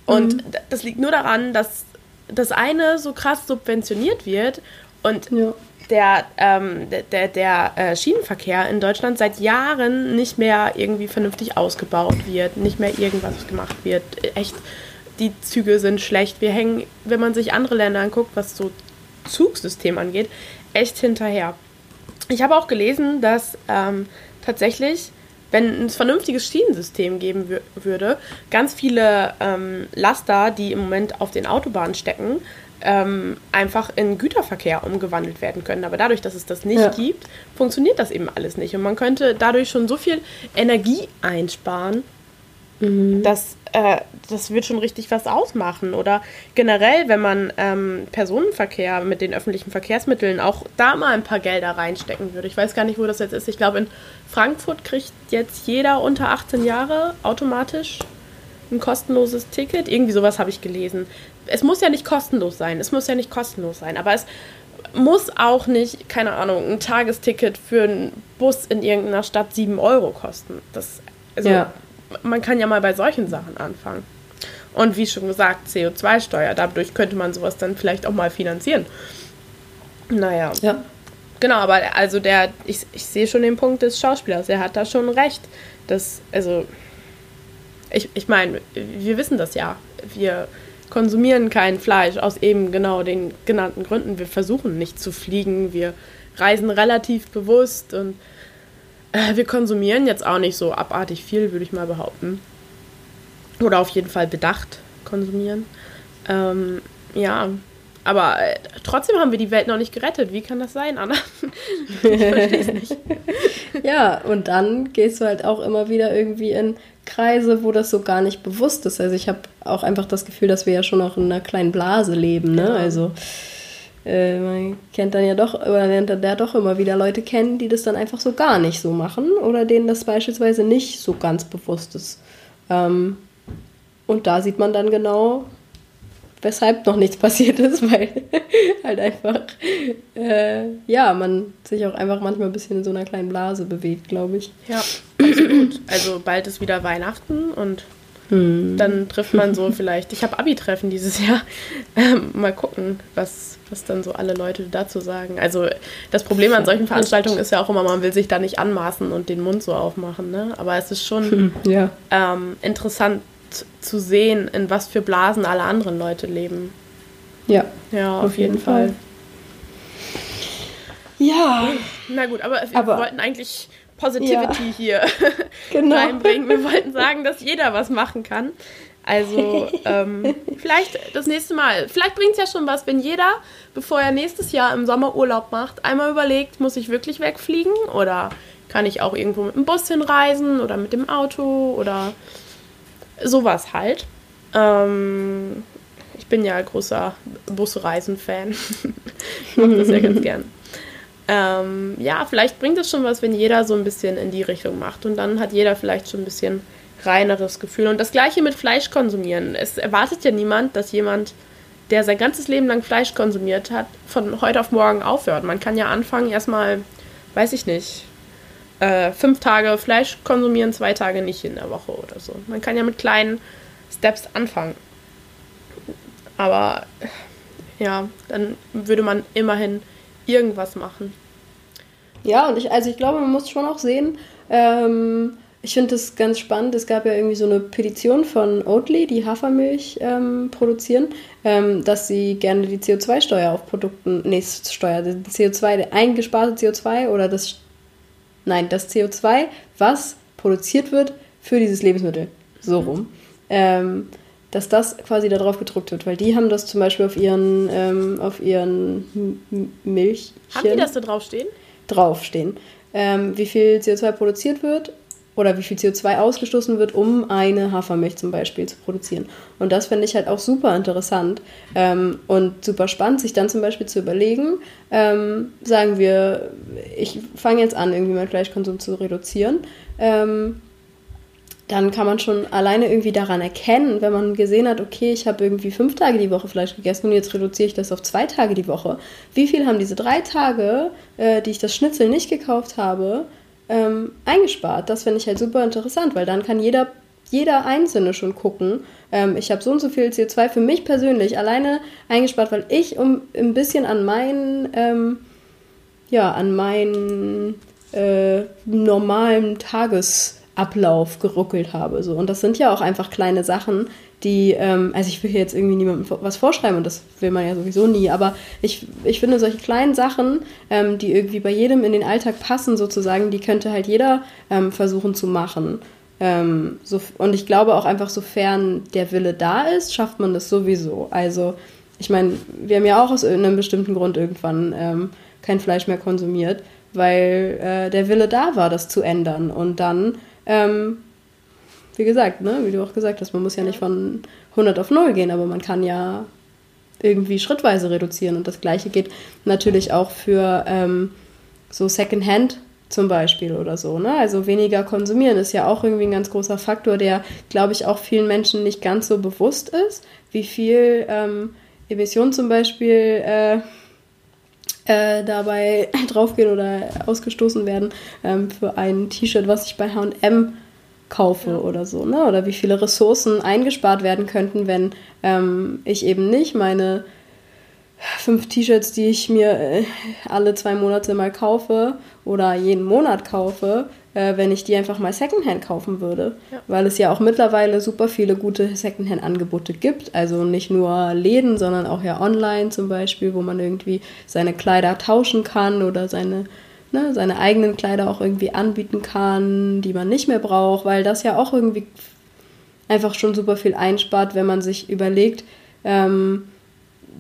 Und mhm. das liegt nur daran, dass das eine so krass subventioniert wird und ja. der, ähm, der, der, der äh, Schienenverkehr in Deutschland seit Jahren nicht mehr irgendwie vernünftig ausgebaut wird, nicht mehr irgendwas gemacht wird. Echt, die Züge sind schlecht. Wir hängen, wenn man sich andere Länder anguckt, was so Zugsystem angeht, echt hinterher. Ich habe auch gelesen, dass ähm, tatsächlich wenn es ein vernünftiges Schienensystem geben würde, ganz viele ähm, Laster, die im Moment auf den Autobahnen stecken, ähm, einfach in Güterverkehr umgewandelt werden können. Aber dadurch, dass es das nicht ja. gibt, funktioniert das eben alles nicht. Und man könnte dadurch schon so viel Energie einsparen, mhm. dass äh, das wird schon richtig was ausmachen. Oder generell, wenn man ähm, Personenverkehr mit den öffentlichen Verkehrsmitteln auch da mal ein paar Gelder reinstecken würde. Ich weiß gar nicht, wo das jetzt ist. Ich glaube, in Frankfurt kriegt jetzt jeder unter 18 Jahre automatisch ein kostenloses Ticket. Irgendwie sowas habe ich gelesen. Es muss ja nicht kostenlos sein. Es muss ja nicht kostenlos sein. Aber es muss auch nicht, keine Ahnung, ein Tagesticket für einen Bus in irgendeiner Stadt 7 Euro kosten. Das, also, ja man kann ja mal bei solchen Sachen anfangen. Und wie schon gesagt, CO2-Steuer, dadurch könnte man sowas dann vielleicht auch mal finanzieren. Naja. Ja. Genau, aber also der, ich, ich sehe schon den Punkt des Schauspielers, er hat da schon recht. Das, also, ich, ich meine, wir wissen das ja. Wir konsumieren kein Fleisch aus eben genau den genannten Gründen. Wir versuchen nicht zu fliegen, wir reisen relativ bewusst und äh, wir konsumieren jetzt auch nicht so abartig viel, würde ich mal behaupten. Oder auf jeden Fall bedacht konsumieren. Ähm, ja, aber äh, trotzdem haben wir die Welt noch nicht gerettet. Wie kann das sein, Anna? <laughs> ich verstehe es nicht. <laughs> ja, und dann gehst du halt auch immer wieder irgendwie in Kreise, wo das so gar nicht bewusst ist. Also ich habe auch einfach das Gefühl, dass wir ja schon noch in einer kleinen Blase leben. Ne? Ja. Also äh, man kennt dann ja doch, oder lernt dann ja doch immer wieder Leute kennen, die das dann einfach so gar nicht so machen oder denen das beispielsweise nicht so ganz bewusst ist. Ähm, und da sieht man dann genau, weshalb noch nichts passiert ist, <laughs> weil halt einfach, äh, ja, man sich auch einfach manchmal ein bisschen in so einer kleinen Blase bewegt, glaube ich. Ja, absolut. Also bald ist wieder Weihnachten und hm. dann trifft man so vielleicht, ich habe Abi-Treffen dieses Jahr, ähm, mal gucken, was, was dann so alle Leute dazu sagen. Also das Problem an solchen Veranstaltungen ist ja auch immer, man will sich da nicht anmaßen und den Mund so aufmachen. Ne? Aber es ist schon hm, ja. ähm, interessant zu sehen, in was für Blasen alle anderen Leute leben. Ja. Ja, auf, auf jeden, jeden Fall. Fall. Ja. Na gut, aber wir aber, wollten eigentlich Positivity ja. hier <laughs> genau. <laughs> reinbringen. Wir wollten sagen, dass jeder was machen kann. Also <laughs> ähm, vielleicht das nächste Mal, vielleicht bringt es ja schon was, wenn jeder, bevor er nächstes Jahr im Sommer Urlaub macht, einmal überlegt, muss ich wirklich wegfliegen oder kann ich auch irgendwo mit dem Bus hinreisen oder mit dem Auto oder sowas halt. Ähm, ich bin ja großer Busreisen-Fan. <laughs> ich mache das ja ganz <laughs> gern. Ähm, ja, vielleicht bringt es schon was, wenn jeder so ein bisschen in die Richtung macht und dann hat jeder vielleicht schon ein bisschen reineres Gefühl. Und das gleiche mit Fleisch konsumieren. Es erwartet ja niemand, dass jemand, der sein ganzes Leben lang Fleisch konsumiert hat, von heute auf morgen aufhört. Man kann ja anfangen, erstmal, weiß ich nicht, äh, fünf Tage Fleisch konsumieren, zwei Tage nicht in der Woche oder so. Man kann ja mit kleinen Steps anfangen. Aber ja, dann würde man immerhin irgendwas machen. Ja, und ich, also ich glaube, man muss schon auch sehen, ähm, ich finde das ganz spannend. Es gab ja irgendwie so eine Petition von Oatly, die Hafermilch ähm, produzieren, ähm, dass sie gerne die CO2-Steuer auf Produkten, nee, Steuer, die CO2, der eingesparte CO2 oder das, nein, das CO2, was produziert wird für dieses Lebensmittel, so mhm. rum, ähm, dass das quasi da drauf gedruckt wird, weil die haben das zum Beispiel auf ihren, ähm, auf ihren Milch. Haben die das da draufstehen? Draufstehen. Ähm, wie viel CO2 produziert wird oder wie viel CO2 ausgestoßen wird, um eine Hafermilch zum Beispiel zu produzieren. Und das finde ich halt auch super interessant ähm, und super spannend, sich dann zum Beispiel zu überlegen, ähm, sagen wir, ich fange jetzt an, irgendwie meinen Fleischkonsum zu reduzieren. Ähm, dann kann man schon alleine irgendwie daran erkennen, wenn man gesehen hat, okay, ich habe irgendwie fünf Tage die Woche Fleisch gegessen und jetzt reduziere ich das auf zwei Tage die Woche. Wie viel haben diese drei Tage, äh, die ich das Schnitzel nicht gekauft habe, ähm, eingespart. Das finde ich halt super interessant, weil dann kann jeder jeder Einzelne schon gucken. Ähm, ich habe so und so viel CO2 für mich persönlich alleine eingespart, weil ich um ein bisschen an meinen, ähm, ja, an meinen äh, normalen Tagesablauf geruckelt habe. So. Und das sind ja auch einfach kleine Sachen, die, ähm, also ich will hier jetzt irgendwie niemandem was vorschreiben und das will man ja sowieso nie, aber ich, ich finde solche kleinen Sachen, ähm, die irgendwie bei jedem in den Alltag passen sozusagen, die könnte halt jeder ähm, versuchen zu machen. Ähm, so, und ich glaube auch einfach, sofern der Wille da ist, schafft man das sowieso. Also ich meine, wir haben ja auch aus einem bestimmten Grund irgendwann ähm, kein Fleisch mehr konsumiert, weil äh, der Wille da war, das zu ändern. Und dann ähm, wie gesagt, ne, wie du auch gesagt hast, man muss ja nicht von 100 auf 0 gehen, aber man kann ja irgendwie schrittweise reduzieren. Und das Gleiche geht natürlich auch für ähm, so Secondhand zum Beispiel oder so. Ne? Also weniger konsumieren ist ja auch irgendwie ein ganz großer Faktor, der, glaube ich, auch vielen Menschen nicht ganz so bewusst ist, wie viel ähm, Emissionen zum Beispiel äh, äh, dabei <laughs> draufgehen oder ausgestoßen werden ähm, für ein T-Shirt, was ich bei HM kaufe ja. oder so, ne? Oder wie viele Ressourcen eingespart werden könnten, wenn ähm, ich eben nicht meine fünf T-Shirts, die ich mir äh, alle zwei Monate mal kaufe oder jeden Monat kaufe, äh, wenn ich die einfach mal Secondhand kaufen würde. Ja. Weil es ja auch mittlerweile super viele gute Secondhand-Angebote gibt. Also nicht nur Läden, sondern auch ja online zum Beispiel, wo man irgendwie seine Kleider tauschen kann oder seine ne, seine eigenen Kleider auch irgendwie anbieten kann, die man nicht mehr braucht, weil das ja auch irgendwie einfach schon super viel einspart, wenn man sich überlegt, ähm,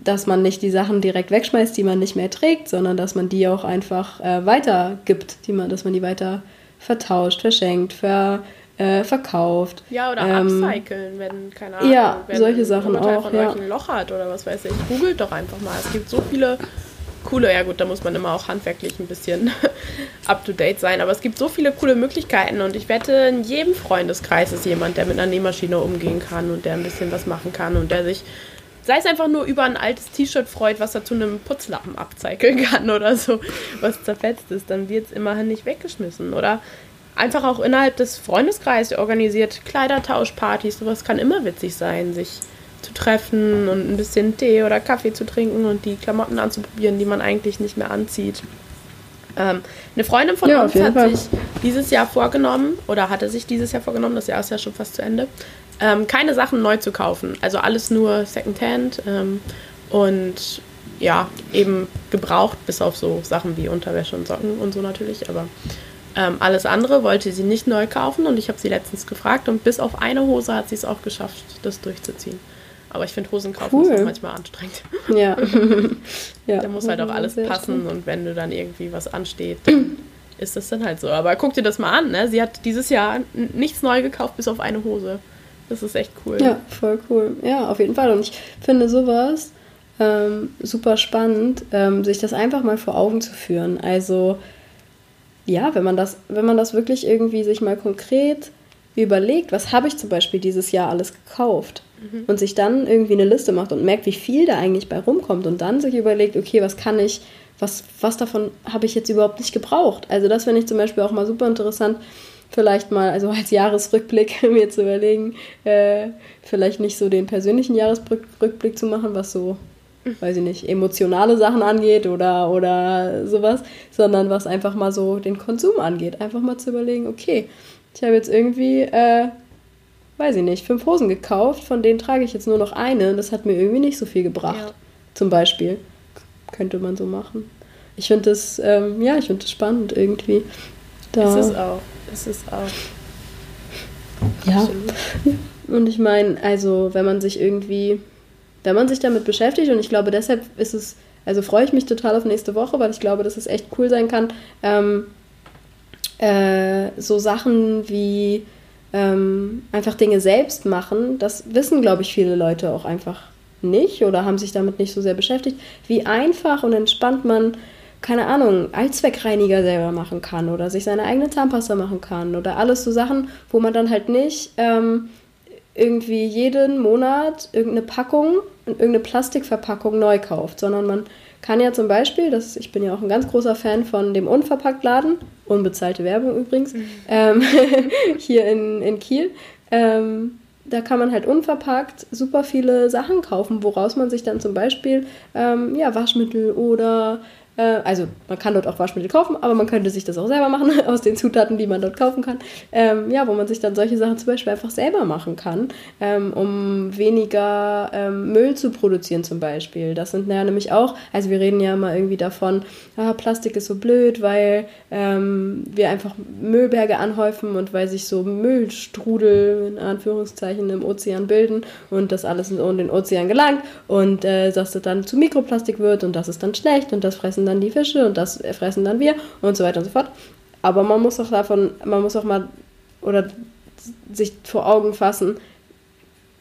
dass man nicht die Sachen direkt wegschmeißt, die man nicht mehr trägt, sondern dass man die auch einfach äh, weitergibt, die man, dass man die weiter vertauscht, verschenkt, ver, äh, verkauft. Ja, oder ähm, upcyclen, wenn, keine Ahnung, ja, wenn solche Sachen auch. Ja. euch ein Loch hat oder was weiß ich. Googelt doch einfach mal. Es gibt so viele coole, ja gut, da muss man immer auch handwerklich ein bisschen <laughs> up-to-date sein, aber es gibt so viele coole Möglichkeiten und ich wette, in jedem Freundeskreis ist jemand, der mit einer Nähmaschine umgehen kann und der ein bisschen was machen kann und der sich, sei es einfach nur über ein altes T-Shirt freut, was er zu einem Putzlappen abzeichnen kann oder so, was zerfetzt ist, dann wird es immerhin nicht weggeschmissen oder? Einfach auch innerhalb des Freundeskreises organisiert Kleidertauschpartys, sowas kann immer witzig sein, sich zu treffen und ein bisschen Tee oder Kaffee zu trinken und die Klamotten anzuprobieren, die man eigentlich nicht mehr anzieht. Ähm, eine Freundin von ja, uns hat Fall. sich dieses Jahr vorgenommen oder hatte sich dieses Jahr vorgenommen, das Jahr ist ja schon fast zu Ende, ähm, keine Sachen neu zu kaufen. Also alles nur Secondhand ähm, und ja, eben gebraucht, bis auf so Sachen wie Unterwäsche und Socken und so natürlich, aber ähm, alles andere wollte sie nicht neu kaufen und ich habe sie letztens gefragt und bis auf eine Hose hat sie es auch geschafft, das durchzuziehen. Aber ich finde Hosen kaufen cool. ist auch manchmal anstrengend. <laughs> Ja. <laughs> ja. Da muss halt auch alles passen und wenn du dann irgendwie was ansteht, dann <clears throat> ist das dann halt so. Aber guck dir das mal an, ne? Sie hat dieses Jahr nichts neu gekauft, bis auf eine Hose. Das ist echt cool. Ja, voll cool. Ja, auf jeden Fall. Und ich finde sowas ähm, super spannend, ähm, sich das einfach mal vor Augen zu führen. Also ja, wenn man das, wenn man das wirklich irgendwie sich mal konkret überlegt, was habe ich zum Beispiel dieses Jahr alles gekauft? Mhm. und sich dann irgendwie eine Liste macht und merkt, wie viel da eigentlich bei rumkommt und dann sich überlegt, okay, was kann ich, was, was davon habe ich jetzt überhaupt nicht gebraucht? Also das finde ich zum Beispiel auch mal super interessant, vielleicht mal, also als Jahresrückblick <laughs> mir zu überlegen, äh, vielleicht nicht so den persönlichen Jahresrückblick zu machen, was so, weiß ich nicht, emotionale Sachen angeht oder, oder sowas, sondern was einfach mal so den Konsum angeht. Einfach mal zu überlegen, okay, ich habe jetzt irgendwie äh, weiß ich nicht, fünf Hosen gekauft, von denen trage ich jetzt nur noch eine. Das hat mir irgendwie nicht so viel gebracht. Ja. Zum Beispiel. Könnte man so machen. Ich finde das, ähm, ja, ich finde das spannend irgendwie. Da ist es auch. Ist es auch. Ja. Absolut. Und ich meine, also, wenn man sich irgendwie, wenn man sich damit beschäftigt, und ich glaube, deshalb ist es, also freue ich mich total auf nächste Woche, weil ich glaube, dass es echt cool sein kann, ähm, äh, so Sachen wie ähm, einfach Dinge selbst machen, das wissen, glaube ich, viele Leute auch einfach nicht oder haben sich damit nicht so sehr beschäftigt, wie einfach und entspannt man, keine Ahnung, Allzweckreiniger selber machen kann oder sich seine eigene Zahnpasta machen kann oder alles so Sachen, wo man dann halt nicht ähm, irgendwie jeden Monat irgendeine Packung irgendeine Plastikverpackung neu kauft, sondern man kann ja zum Beispiel, das, ich bin ja auch ein ganz großer Fan von dem Unverpacktladen, unbezahlte Werbung übrigens, mhm. ähm, <laughs> hier in, in Kiel. Ähm, da kann man halt unverpackt super viele Sachen kaufen, woraus man sich dann zum Beispiel ähm, ja, Waschmittel oder also man kann dort auch Waschmittel kaufen, aber man könnte sich das auch selber machen <laughs> aus den Zutaten, die man dort kaufen kann. Ähm, ja, wo man sich dann solche Sachen zum Beispiel einfach selber machen kann, ähm, um weniger ähm, Müll zu produzieren zum Beispiel. Das sind ja nämlich auch, also wir reden ja immer irgendwie davon, ah, Plastik ist so blöd, weil ähm, wir einfach Müllberge anhäufen und weil sich so Müllstrudel in Anführungszeichen im Ozean bilden und das alles in den Ozean gelangt und äh, dass das dann zu Mikroplastik wird und das ist dann schlecht und das fressen fressen dann die Fische und das fressen dann wir und so weiter und so fort. Aber man muss auch davon, man muss auch mal oder sich vor Augen fassen,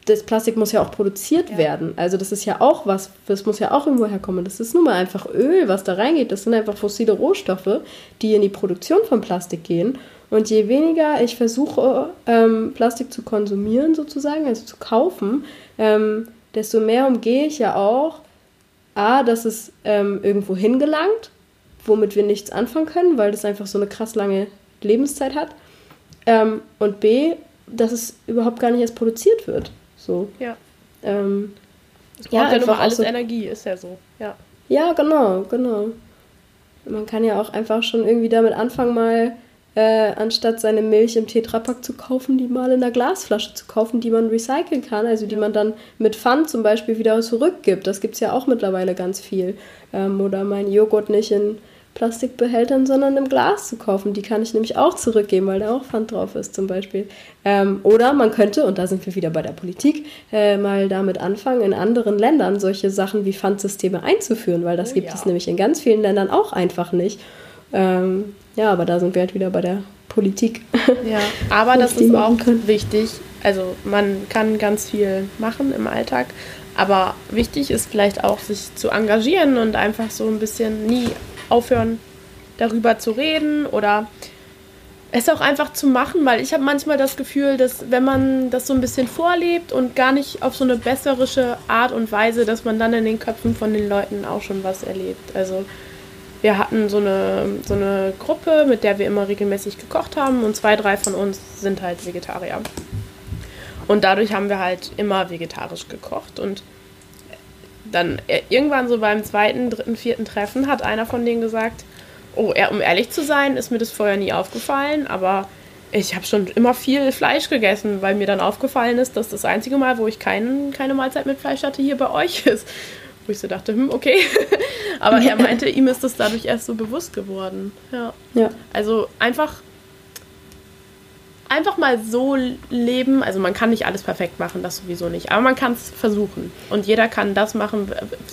das Plastik muss ja auch produziert ja. werden. Also das ist ja auch was, das muss ja auch irgendwo herkommen. Das ist nun mal einfach Öl, was da reingeht. Das sind einfach fossile Rohstoffe, die in die Produktion von Plastik gehen. Und je weniger ich versuche, ähm, Plastik zu konsumieren sozusagen, also zu kaufen, ähm, desto mehr umgehe ich ja auch A, dass es ähm, irgendwo hingelangt, womit wir nichts anfangen können, weil das einfach so eine krass lange Lebenszeit hat. Ähm, und B, dass es überhaupt gar nicht erst produziert wird. So. Ja. Ähm, braucht ja, einfach alles so, Energie, ist ja so. Ja. Ja, genau, genau. Man kann ja auch einfach schon irgendwie damit anfangen, mal äh, anstatt seine Milch im Tetrapack zu kaufen, die mal in einer Glasflasche zu kaufen, die man recyceln kann, also die man dann mit Pfand zum Beispiel wieder zurückgibt. Das gibt es ja auch mittlerweile ganz viel. Ähm, oder mein Joghurt nicht in Plastikbehältern, sondern im Glas zu kaufen. Die kann ich nämlich auch zurückgeben, weil da auch Pfand drauf ist zum Beispiel. Ähm, oder man könnte, und da sind wir wieder bei der Politik, äh, mal damit anfangen, in anderen Ländern solche Sachen wie Pfandsysteme einzuführen, weil das oh, gibt ja. es nämlich in ganz vielen Ländern auch einfach nicht. Ähm, ja, aber da sind wir halt wieder bei der Politik. Ja, aber <laughs> das ist auch können. wichtig. Also man kann ganz viel machen im Alltag, aber wichtig ist vielleicht auch, sich zu engagieren und einfach so ein bisschen nie aufhören, darüber zu reden oder es auch einfach zu machen, weil ich habe manchmal das Gefühl, dass wenn man das so ein bisschen vorlebt und gar nicht auf so eine besserische Art und Weise, dass man dann in den Köpfen von den Leuten auch schon was erlebt. Also wir hatten so eine, so eine Gruppe, mit der wir immer regelmäßig gekocht haben und zwei, drei von uns sind halt Vegetarier. Und dadurch haben wir halt immer vegetarisch gekocht und dann äh, irgendwann so beim zweiten, dritten, vierten Treffen hat einer von denen gesagt, oh, um ehrlich zu sein, ist mir das vorher nie aufgefallen, aber ich habe schon immer viel Fleisch gegessen, weil mir dann aufgefallen ist, dass das einzige Mal, wo ich kein, keine Mahlzeit mit Fleisch hatte, hier bei euch ist. Wo ich so dachte, hm, okay. <laughs> Aber er meinte, ihm ist das dadurch erst so bewusst geworden. Ja. ja. Also einfach, einfach mal so leben. Also man kann nicht alles perfekt machen, das sowieso nicht. Aber man kann es versuchen. Und jeder kann das machen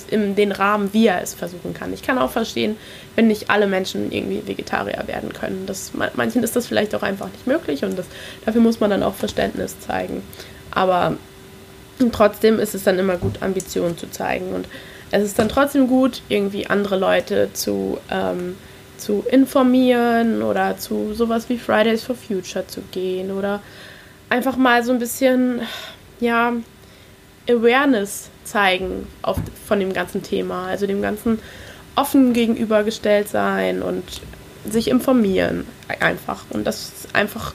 in den Rahmen, wie er es versuchen kann. Ich kann auch verstehen, wenn nicht alle Menschen irgendwie Vegetarier werden können. Das, manchen ist das vielleicht auch einfach nicht möglich und das, dafür muss man dann auch Verständnis zeigen. Aber und trotzdem ist es dann immer gut, Ambitionen zu zeigen. Und es ist dann trotzdem gut, irgendwie andere Leute zu, ähm, zu informieren oder zu sowas wie Fridays for Future zu gehen oder einfach mal so ein bisschen, ja, Awareness zeigen auf, von dem ganzen Thema. Also dem ganzen offen gegenübergestellt sein und sich informieren einfach. Und das ist einfach,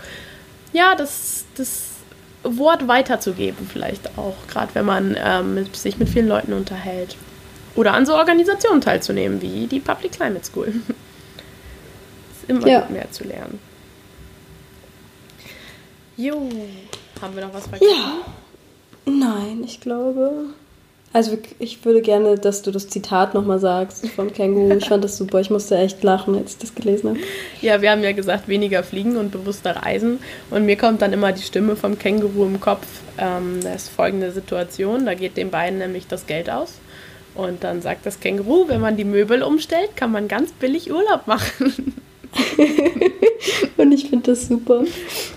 ja, das, das Wort weiterzugeben, vielleicht auch, gerade wenn man ähm, mit, sich mit vielen Leuten unterhält. Oder an so Organisationen teilzunehmen, wie die Public Climate School. <laughs> ist immer ja. gut, mehr zu lernen. Jo, haben wir noch was vergessen? Ja. Nein, ich glaube, also ich würde gerne, dass du das Zitat nochmal sagst vom Känguru. Ich fand das super. Ich musste echt lachen, als ich das gelesen habe. Ja, wir haben ja gesagt, weniger fliegen und bewusster reisen. Und mir kommt dann immer die Stimme vom Känguru im Kopf. Ähm, das ist folgende Situation. Da geht den beiden nämlich das Geld aus. Und dann sagt das Känguru, wenn man die Möbel umstellt, kann man ganz billig Urlaub machen. <laughs> und ich finde das super.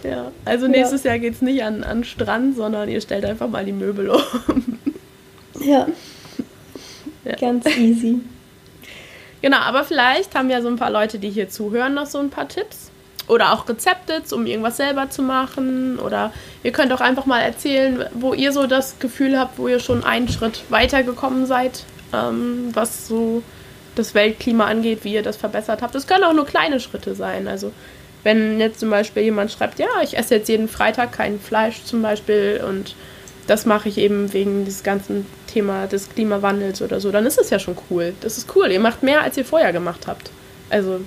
Ja, also nächstes ja. Jahr geht es nicht an, an Strand, sondern ihr stellt einfach mal die Möbel um. Ja. ja. Ganz easy. Genau, aber vielleicht haben ja so ein paar Leute, die hier zuhören, noch so ein paar Tipps. Oder auch Rezepte, um irgendwas selber zu machen. Oder ihr könnt auch einfach mal erzählen, wo ihr so das Gefühl habt, wo ihr schon einen Schritt weitergekommen seid, ähm, was so das Weltklima angeht, wie ihr das verbessert habt. Es können auch nur kleine Schritte sein. Also wenn jetzt zum Beispiel jemand schreibt, ja, ich esse jetzt jeden Freitag kein Fleisch zum Beispiel und das mache ich eben wegen dieses ganzen Thema des Klimawandels oder so, dann ist es ja schon cool. Das ist cool. Ihr macht mehr, als ihr vorher gemacht habt. Also,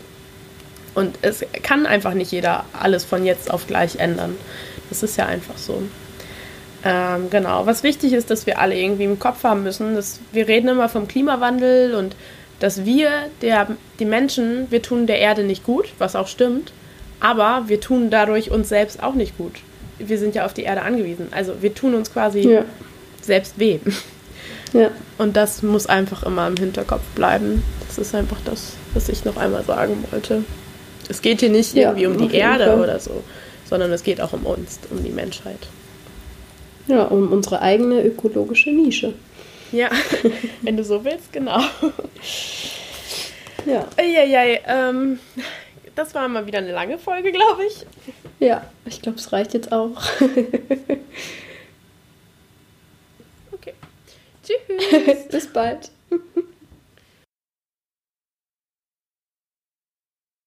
und es kann einfach nicht jeder alles von jetzt auf gleich ändern. Das ist ja einfach so. Ähm, genau. Was wichtig ist, dass wir alle irgendwie im Kopf haben müssen, dass wir reden immer vom Klimawandel und dass wir, der, die Menschen, wir tun der Erde nicht gut, was auch stimmt, aber wir tun dadurch uns selbst auch nicht gut. Wir sind ja auf die Erde angewiesen. Also wir tun uns quasi ja. selbst weh. <laughs> Ja. Und das muss einfach immer im Hinterkopf bleiben. Das ist einfach das, was ich noch einmal sagen wollte. Es geht hier nicht irgendwie um die Erde Fall. oder so, sondern es geht auch um uns, um die Menschheit. Ja, um unsere eigene ökologische Nische. Ja, <laughs> wenn du so willst, genau. Ja. Eieiei, ähm, das war mal wieder eine lange Folge, glaube ich. Ja, ich glaube, es reicht jetzt auch. <laughs> okay. Tschüss. <laughs> Bis bald.